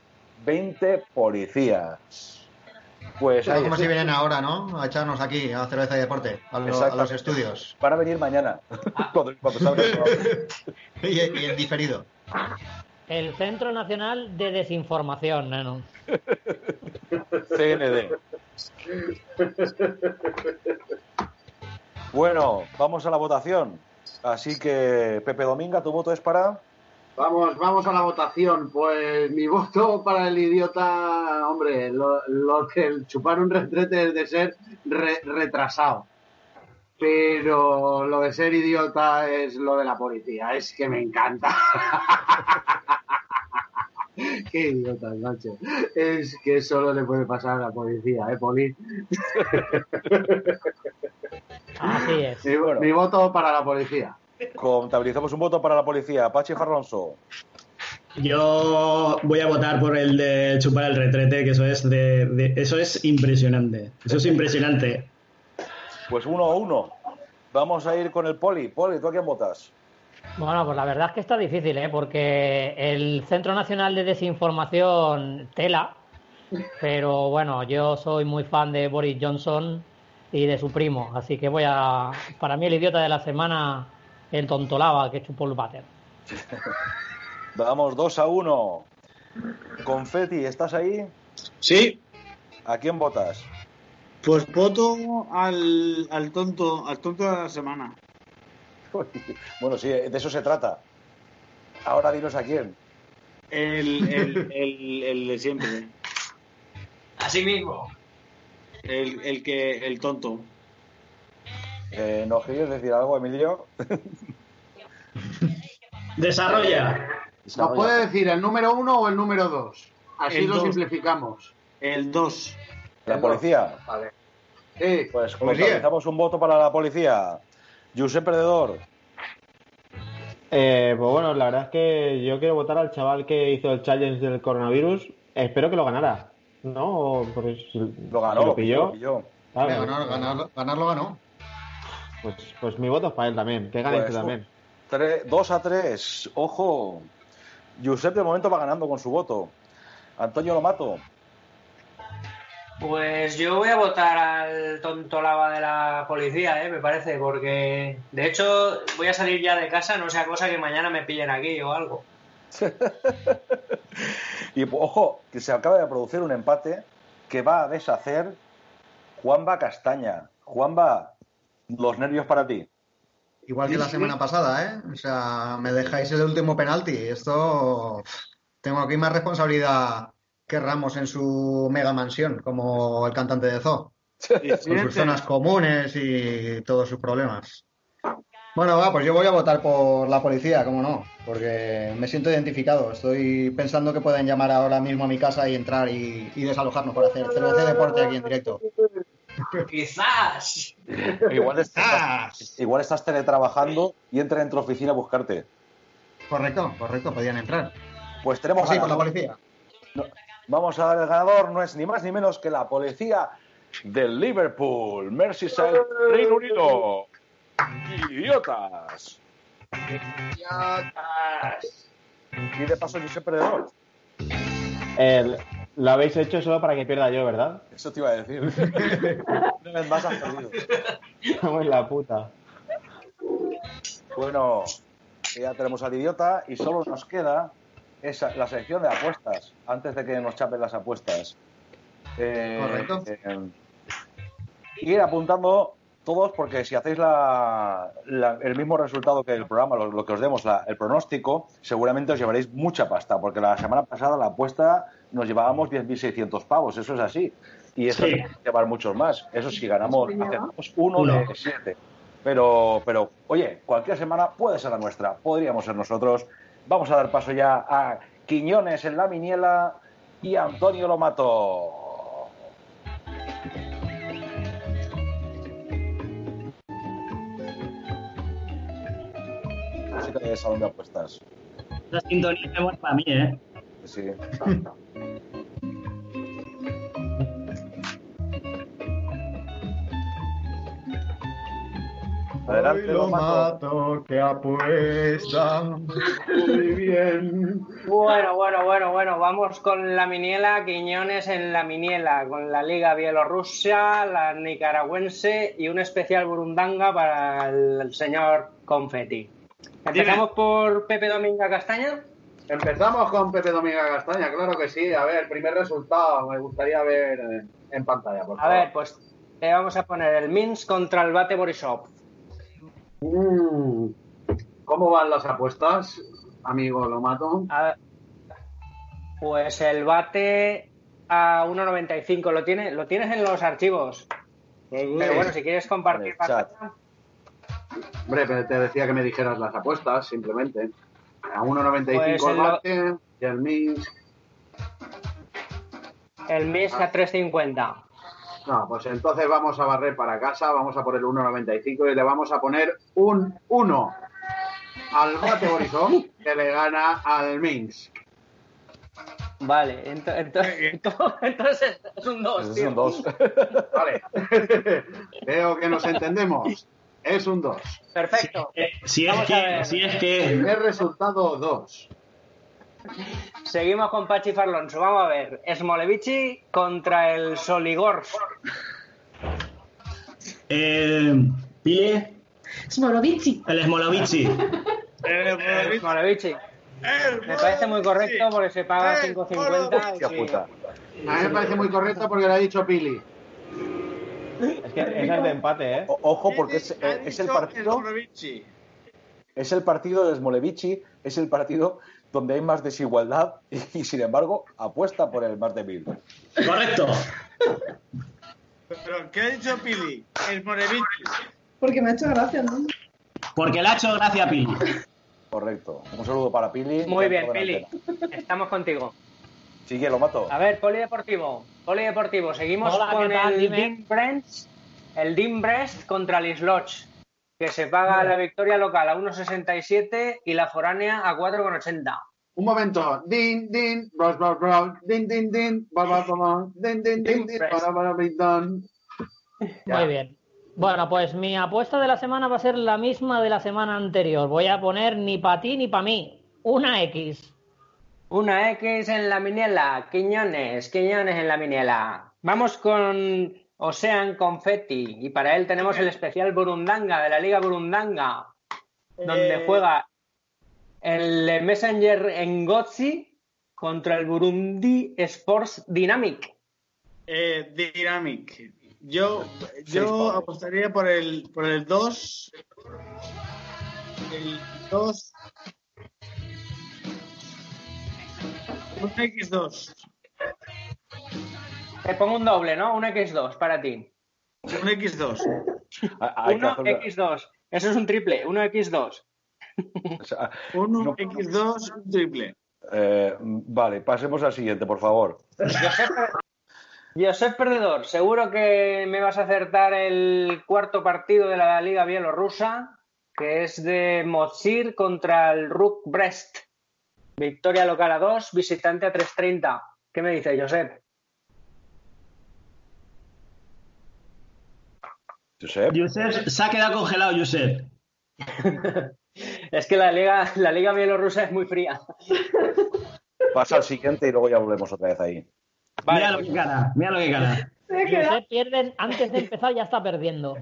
20 policías. Pues Es ahí como si vienen ahora, ¿no? A echarnos aquí a cerveza y deporte, a, lo- a los estudios. Van a venir mañana, cuando, cuando salga el programa. Y, y en diferido. El Centro Nacional de Desinformación, neno. CND. Bueno, vamos a la votación. Así que, Pepe Dominga, ¿tu voto es para? Vamos, vamos a la votación. Pues mi voto para el idiota, hombre, lo, lo que chupar un retrete es de ser re- retrasado. Pero lo de ser idiota es lo de la policía. Es que me encanta. Qué idiota, macho. Es que solo le puede pasar a la policía, ¿eh, Poli? Así es. Mi, mi voto para la policía. Contabilizamos un voto para la policía. Pachi Farronso. Yo voy a votar por el de chupar el retrete, que eso es de, de- eso es impresionante. Eso es impresionante. Pues uno a uno. Vamos a ir con el Poli. Poli, ¿tú a quién votas? Bueno, pues la verdad es que está difícil, ¿eh? Porque el Centro Nacional de Desinformación tela, pero bueno, yo soy muy fan de Boris Johnson y de su primo, así que voy a... Para mí el idiota de la semana, el tontolaba que chupó el váter. Vamos, dos a uno. Confetti, ¿estás ahí? Sí. ¿A quién votas? Pues voto al, al tonto, al tonto de la semana. Bueno, sí, de eso se trata. Ahora dinos a quién. El, el, el, el de siempre. Así mismo. El, el que, el tonto. Eh, ¿Nos querías decir algo, Emilio? Desarrolla. ¿Nos puede decir el número uno o el número dos? Así El lo dos. simplificamos. El 2. La policía. Vale. Sí, Pues contabilizamos un voto para la policía. Josep Perdedor. Eh, pues bueno, la verdad es que yo quiero votar al chaval que hizo el challenge del coronavirus. Espero que lo ganara. ¿No? Porque si- Lo ganó, si lo pilló. lo pilló. ganarlo ganó. pues, pues mi voto es para él también. Que gane Pues, este también. 2 a 3. Ojo. Josep de momento va ganando con su voto. Antonio Lomato. Pues yo voy a votar al tonto lava de la policía, ¿eh? me parece, porque de hecho voy a salir ya de casa, no sea cosa que mañana me pillen aquí o algo. Y ojo, que se acaba de producir un empate que va a deshacer Juanba Castaña. Juanba, los nervios para ti. Igual que la semana pasada, ¿eh? O sea, me dejáis el último penalti. Esto. Tengo aquí más responsabilidad que Ramos en su mega mansión, como el cantante de Zoo. Con sus zonas comunes y todos sus problemas. Bueno, va, pues yo voy a votar por la policía, cómo no, porque me siento identificado. Estoy pensando que pueden llamar ahora mismo a mi casa y entrar y, y desalojarnos por hacer CBC Deporte aquí en directo. Quizás. Igual estás, igual estás teletrabajando y entra en tu oficina a buscarte. Correcto, correcto, podían entrar. Pues tenemos Sí, por la policía. No, vamos a dar el ganador, no es ni más ni menos que la policía del Liverpool, Merseyside, Reino Unido. ¡Idiotas! Y de paso, Josep Perdedor. El- lo habéis hecho solo para que pierda yo, ¿verdad? Eso te iba a decir. Una vez más has perdido. Vamos en la puta. Bueno, ya tenemos al idiota y solo nos queda esa, la sección de apuestas, antes de que nos chapen las apuestas. Eh, Correcto. eh, ir apuntando todos, porque si hacéis la- la- el mismo resultado que el programa, lo, lo que os demos, la- el pronóstico, seguramente os llevaréis mucha pasta, porque la semana pasada la apuesta nos llevábamos 10.600 pavos, eso es así. Y eso Sí. llevar muchos más. Eso sí, ganamos, hacemos uno, Uno. de siete. Pero, pero, oye, cualquier semana puede ser la nuestra, podríamos ser nosotros. Vamos a dar paso ya a Quiñones en la Miniela y a Antonio Lomato. Música de salón de apuestas. La sintonía es buena para mí, ¿eh? Sí. Adelante, Hoy lo mato, que apuesta. Muy bien. Bueno, bueno, bueno, bueno, vamos con la Miniela, Quiñones en la Miniela, con la Liga Bielorrusia, la Nicaragüense y un especial Burundanga para el señor Confetti. Empezamos por Pepe Dominga Castaña. Empezamos con Pepe Dominga Castaña, claro que sí. A ver, primer resultado, me gustaría ver eh, en pantalla, por A favor. ver, pues te vamos a poner el Minsk contra el Bate Borisov. Mm, ¿Cómo van las apuestas, amigo Lomato? A ver, pues el Bate a 1.95, ¿lo, tiene, lo tienes en los archivos. Pero bueno, si quieres compartir pantalla. Hombre, pero te decía que me dijeras las apuestas, simplemente. A 1.95 Pues el en lo- bate y el Minsk. El Minsk a 3.50. No, pues entonces vamos a barrer para casa, vamos a poner 1.95 y le vamos a poner un 1 al bate Borisov que le gana al Minsk. Vale, ento- ento- ento- entonces es un 2. Es un 2. Vale. Veo que nos entendemos. Es un 2. Perfecto. Si es que, si es que Primer resultado 2. Seguimos con Pachi Farlonso. Vamos a ver. Smolevici contra el Soligorsk. el Pile, Smolovici. el Smolovici. El Smolevici. Me parece muy correcto porque se paga 5.50. y Hostia sí. puta. A mí me parece muy correcto porque lo ha dicho Pili. Es que esa es de empate, ¿eh? O- Ojo, porque es, eh, es el partido. Es el partido de Smolevici, es el partido donde hay más desigualdad y, sin embargo apuesta por el más débil. Correcto. ¿Pero qué ha dicho Pili? El Morevici. Porque me ha hecho gracia, ¿no? Porque le ha hecho gracia a Pili. Correcto. Un saludo para Pili. Muy bien, Pili. Estamos contigo. Sigue, lo mato. A ver, polideportivo. Polideportivo. Seguimos Hola, ¿qué con tal? el. Dean Brest, el Dean Brest contra el Isloch, que se paga la victoria local a 1.67 y la foránea a 4.80. Un momento. Din, din, bros, bros, bros. Din, din, din. Ba. Din, din, din, din. Dan. Muy bien. Bueno, pues mi apuesta de la semana va a ser la misma de la semana anterior. Voy a poner ni para ti ni para mí. Una X. Una X en la miniela. Quiñones, Quiñones en la miniela. Vamos con Ocean Confetti. Y para él tenemos el especial Burundanga de la Liga Burundanga, donde Eh, juega el Messenger Ngotzi contra el Burundi Sports Dynamic. Eh, Dynamic. Yo, yo apostaría por el, por el 2. El 2. Un X2. Te pongo un doble, ¿no? Un X2 para ti. Un X2. Hay que Uno hacerlo- X2. Eso es un triple. Uno X2. o sea, Uno X2, un triple. eh, vale, pasemos al siguiente, por favor. Josep, Josep Perdedor, seguro que me vas a acertar el cuarto partido de la Liga Bielorrusa, que es de Mozir contra el Ruk Brest. Victoria local a 2, visitante a 3.30. ¿Qué me dice Josep? Josep. Josep se ha quedado congelado, Josep. Es que la Liga, la Liga Bielorrusa es muy fría. Pasa al siguiente y luego ya volvemos otra vez ahí. mira lo que gana, mira lo que gana. Josep pierde antes de empezar, ya está perdiendo.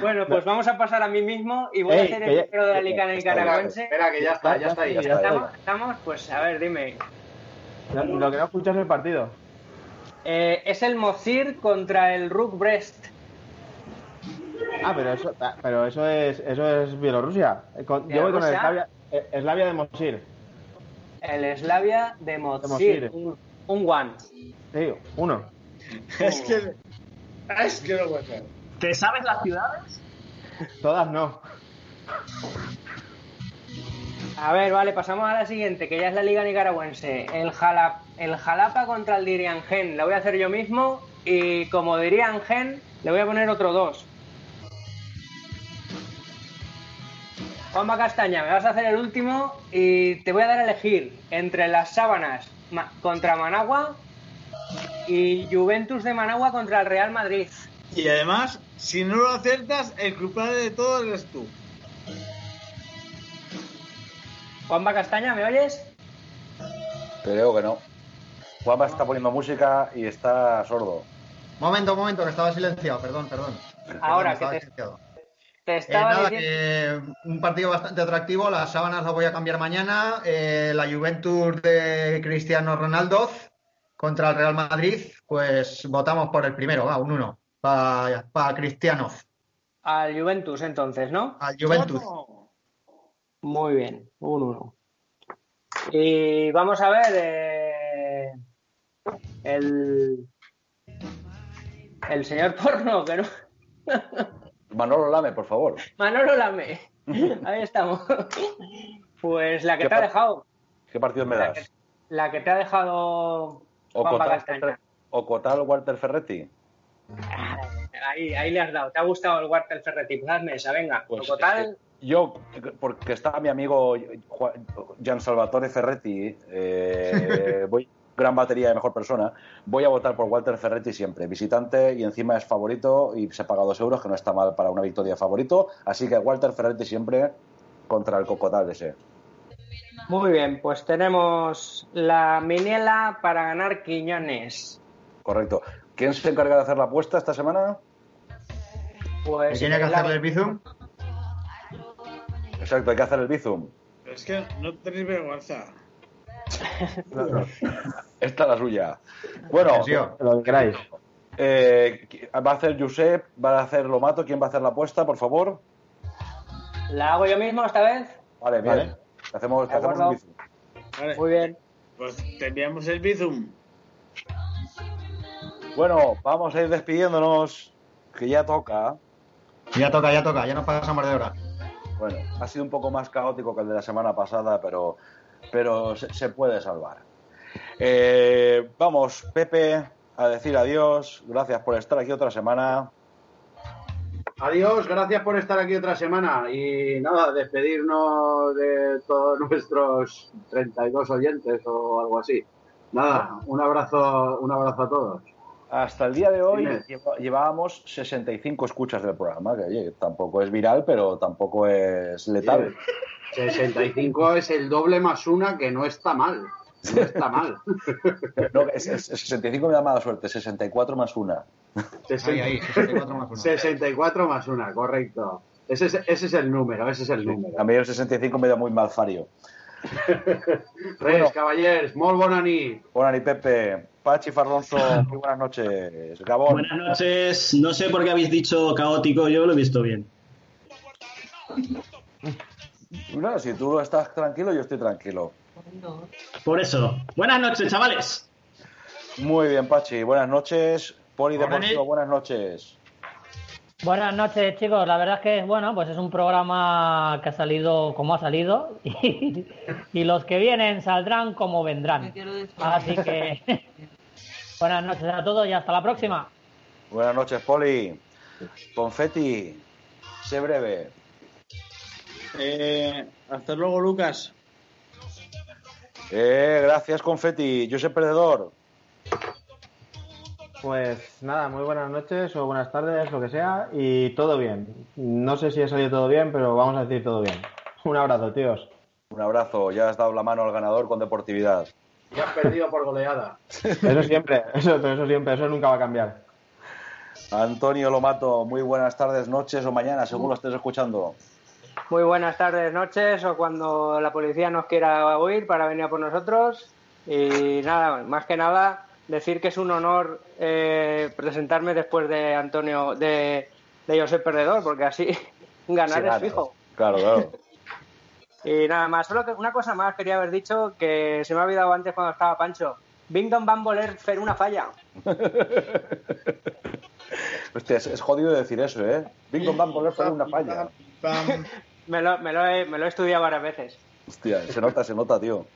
Bueno, pues vamos a pasar a mí mismo y voy a hacer el número de la Liga Nicaragüense. Espera, que ya está, ya está ahí. Ya está, ¿Estamos? ¿Estamos? Pues a ver, dime. Lo, que no escuchas es el partido. Eh, es el Mozir contra el Ruk Brest. Ah, pero eso, ah, pero eso es eso es Bielorrusia. Eh, con- yo voy con el. Slavia, eh, Slavia de Mosir. El Slavia de Mozir. Mozir. Un, un one. Sí, uno. Es que. Es que no puede ser. ¿Te sabes las ciudades? Todas no. A ver, vale, pasamos a la siguiente, que ya es la Liga Nicaragüense. El, Jala- el Jalapa contra el Diriangen. La voy a hacer yo mismo y como diría Angen, le voy a poner otro 2. Juanma Castaña, me vas a hacer el último y te voy a dar a elegir entre las sábanas Ma- contra Managua y Juventus de Managua contra el Real Madrid. Y además, si no lo aciertas, el culpable de todo eres tú. Juanma Castaña, ¿me oyes? Creo que no. Juanma está poniendo música y está sordo. Momento, momento, que estaba silenciado, perdón, perdón. Ahora, Perdón, estaba que te- silenciado. Te Eh, estaba nada, diciendo... que un partido bastante atractivo. Las sábanas las voy a cambiar mañana. Eh, la Juventus de Cristiano Ronaldo contra el Real Madrid. Pues votamos por el primero, va, un 1. Para Cristiano. Al Juventus entonces, ¿no? Al Juventus. Muy bien, un 1. Y vamos a ver eh, el el señor porno, que no. Manolo Lame, por favor. Manolo Lame. Ahí estamos. Pues la que ¿Qué te ha dejado, ¿Qué partido me la das? que, la que te ha dejado Ocotal, Castaña. Ocotal Walter Ferretti. Ahí, ahí le has dado. ¿Te ha gustado el Walter Ferretti? Pues hazme esa, venga. Pues, Total, Yo, porque está mi amigo Juan- Gian Salvatore Ferretti, eh, voy gran batería de mejor persona, voy a votar por Walter Ferretti siempre, visitante y encima es favorito y se paga dos euros, que no está mal para una victoria de favorito, así que Walter Ferretti siempre contra el Cocotal ese. muy bien. Pues tenemos la Miniela para ganar Quiñones. Correcto. ¿Quién se encarga de hacer la apuesta esta semana? Pues ¿Tiene que la- hacerle el bizum? Exacto, hay que hacer el Bizum. Es que no tenéis vergüenza. Esta es la suya. Bueno, Lo que queráis. eh, va a hacer Josep, va a hacer Lomato. ¿Quién va a hacer la apuesta, por favor? ¿La hago yo mismo esta vez? Vale, bien. Vale. Hacemos, De hacemos acuerdo. un Bizum. Vale, Muy bien. pues te enviamos el Bizum. Bueno, vamos a ir despidiéndonos, que ya toca. Ya toca, ya toca, ya nos pasamos de hora. Bueno, ha sido un poco más caótico que el de la semana pasada, pero, pero se, puede salvar. Eh, vamos, Pepe, a decir adiós. Gracias por estar aquí otra semana. Adiós, gracias por estar aquí otra semana y nada, despedirnos de todos nuestros 32 oyentes o algo así. Nada, un abrazo, un abrazo a todos. Hasta el día de hoy llevábamos 65 escuchas del programa, que oye, tampoco es viral, pero tampoco es letal. 65 es el doble más una que no está mal. No está mal. No, es, es- es 65 me da mala suerte, 64 más una. Ahí, ahí, 64 más una. 64 más una, correcto. Ese es, ese es el número, ese es el número. A mí el 65 me da muy mal fario. Res, caballers, molt bona nit. Bona nit, Pepe. Pachi Farronzo, muy buenas noches. Gabón. Buenas noches. No sé por qué habéis dicho caótico, yo lo he visto bien. No, si tú estás tranquilo, yo estoy tranquilo. Por eso. Buenas noches, chavales. Muy bien, Pachi. Buenas noches. Polideportivo, buenas noches. Buenas noches, chicos. La verdad es que, bueno, pues es un programa que ha salido como ha salido y, y los que vienen saldrán como vendrán. Así que, buenas noches a todos y hasta la próxima. Buenas noches, Poli. Confetti, sé breve. Eh, hasta luego, Lucas. Eh, gracias, Confetti. Yo soy perdedor. Pues nada, muy buenas noches o buenas tardes, lo que sea, y todo bien. No sé si ha salido todo bien, pero vamos a decir todo bien. Un abrazo, tíos. Un abrazo. Ya has dado la mano al ganador con deportividad. Ya has perdido por goleada. Eso siempre, eso, eso siempre, eso nunca va a cambiar. Antonio Lomato, muy buenas tardes, noches o mañana, según lo estés escuchando. Muy buenas tardes, noches o cuando la policía nos quiera oír para venir a por nosotros. Y nada, más que nada, decir que es un honor eh, presentarme después de Antonio, de, de Josep Perdedor, porque así ganar Sí, es fijo. Claro, claro. Y nada más, solo que una cosa más quería haber dicho que se me ha olvidado antes cuando estaba Pancho. Bingdon van voler fer una falla. Hostia, es, es jodido decir eso, ¿eh? Bingo Bam poner fue una falla. Me lo, me, lo he, me lo he estudiado varias veces. Hostia, se nota, se nota, tío.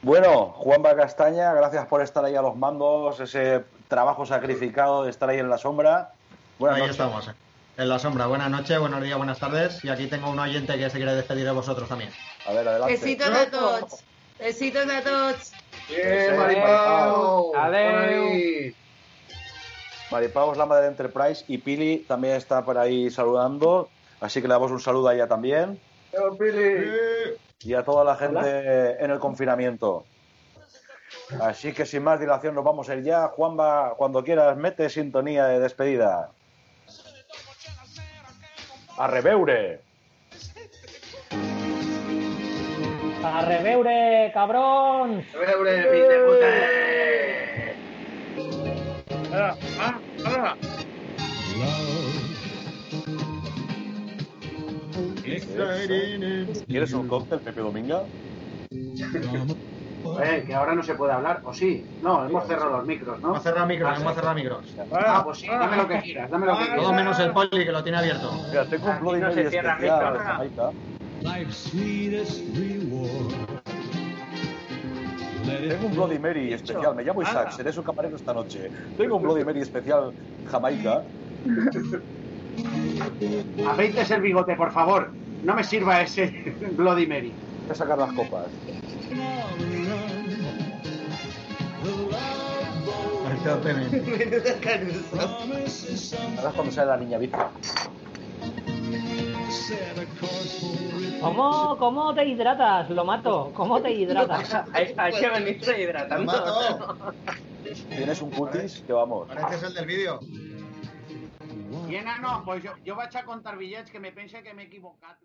Bueno, Juanba Castaña, gracias por estar ahí a los mandos, ese trabajo sacrificado de estar ahí en la sombra. Buenas Ahí noches. estamos, eh. En la sombra. Buenas noches, buenos días, buenas tardes. Y aquí tengo un oyente que se quiere despedir de vosotros también. A ver, adelante. Besitos a tots. Besitos a tots. Bien, Maripau. Adeu. Maripau es la madre de Enterprise y Pili también está por ahí saludando, así que le damos un saludo a ella también. Y a toda la gente en el confinamiento. Así que sin más dilación nos vamos a ir ya. Juanba, cuando quieras, mete sintonía de despedida. A rebeure. ¡A rebeure, cabrón! ¡Rebeure, fin de Ah, ah, ah. ¿Quieres un cóctel, Pepe Dominga? Eh, que ahora no se puede hablar, ¿o sí? No, hemos cerrado los micros, ¿no? Hemos cerrado micros, Ah, hemos sí. cerrado micros. Ah, pues sí, dame lo que quieras, dame lo que quieras. Todo menos el poli que lo tiene abierto. Mira, tengo un Bloody no se Mary cierra especial, micro. Jamaica. Tengo un Bloody Mary especial, me llamo Isaac, seré su camarero esta noche. Tengo un Bloody Mary especial Jamaica. Afeites el bigote, por favor. No me sirva ese Bloody Mary. Voy a sacar las copas. Ahora es cuando sale la niña bici. ¿Cómo, ¿Cómo te hidratas? Lo mato. ¿Cómo te hidratas? Hay, hay que venirse hidratando. Tienes un cutis que vamos. Pareces el del vídeo. Bien, no, pues yo, yo vaig a contar bitllets que me pense que m'he equivocat.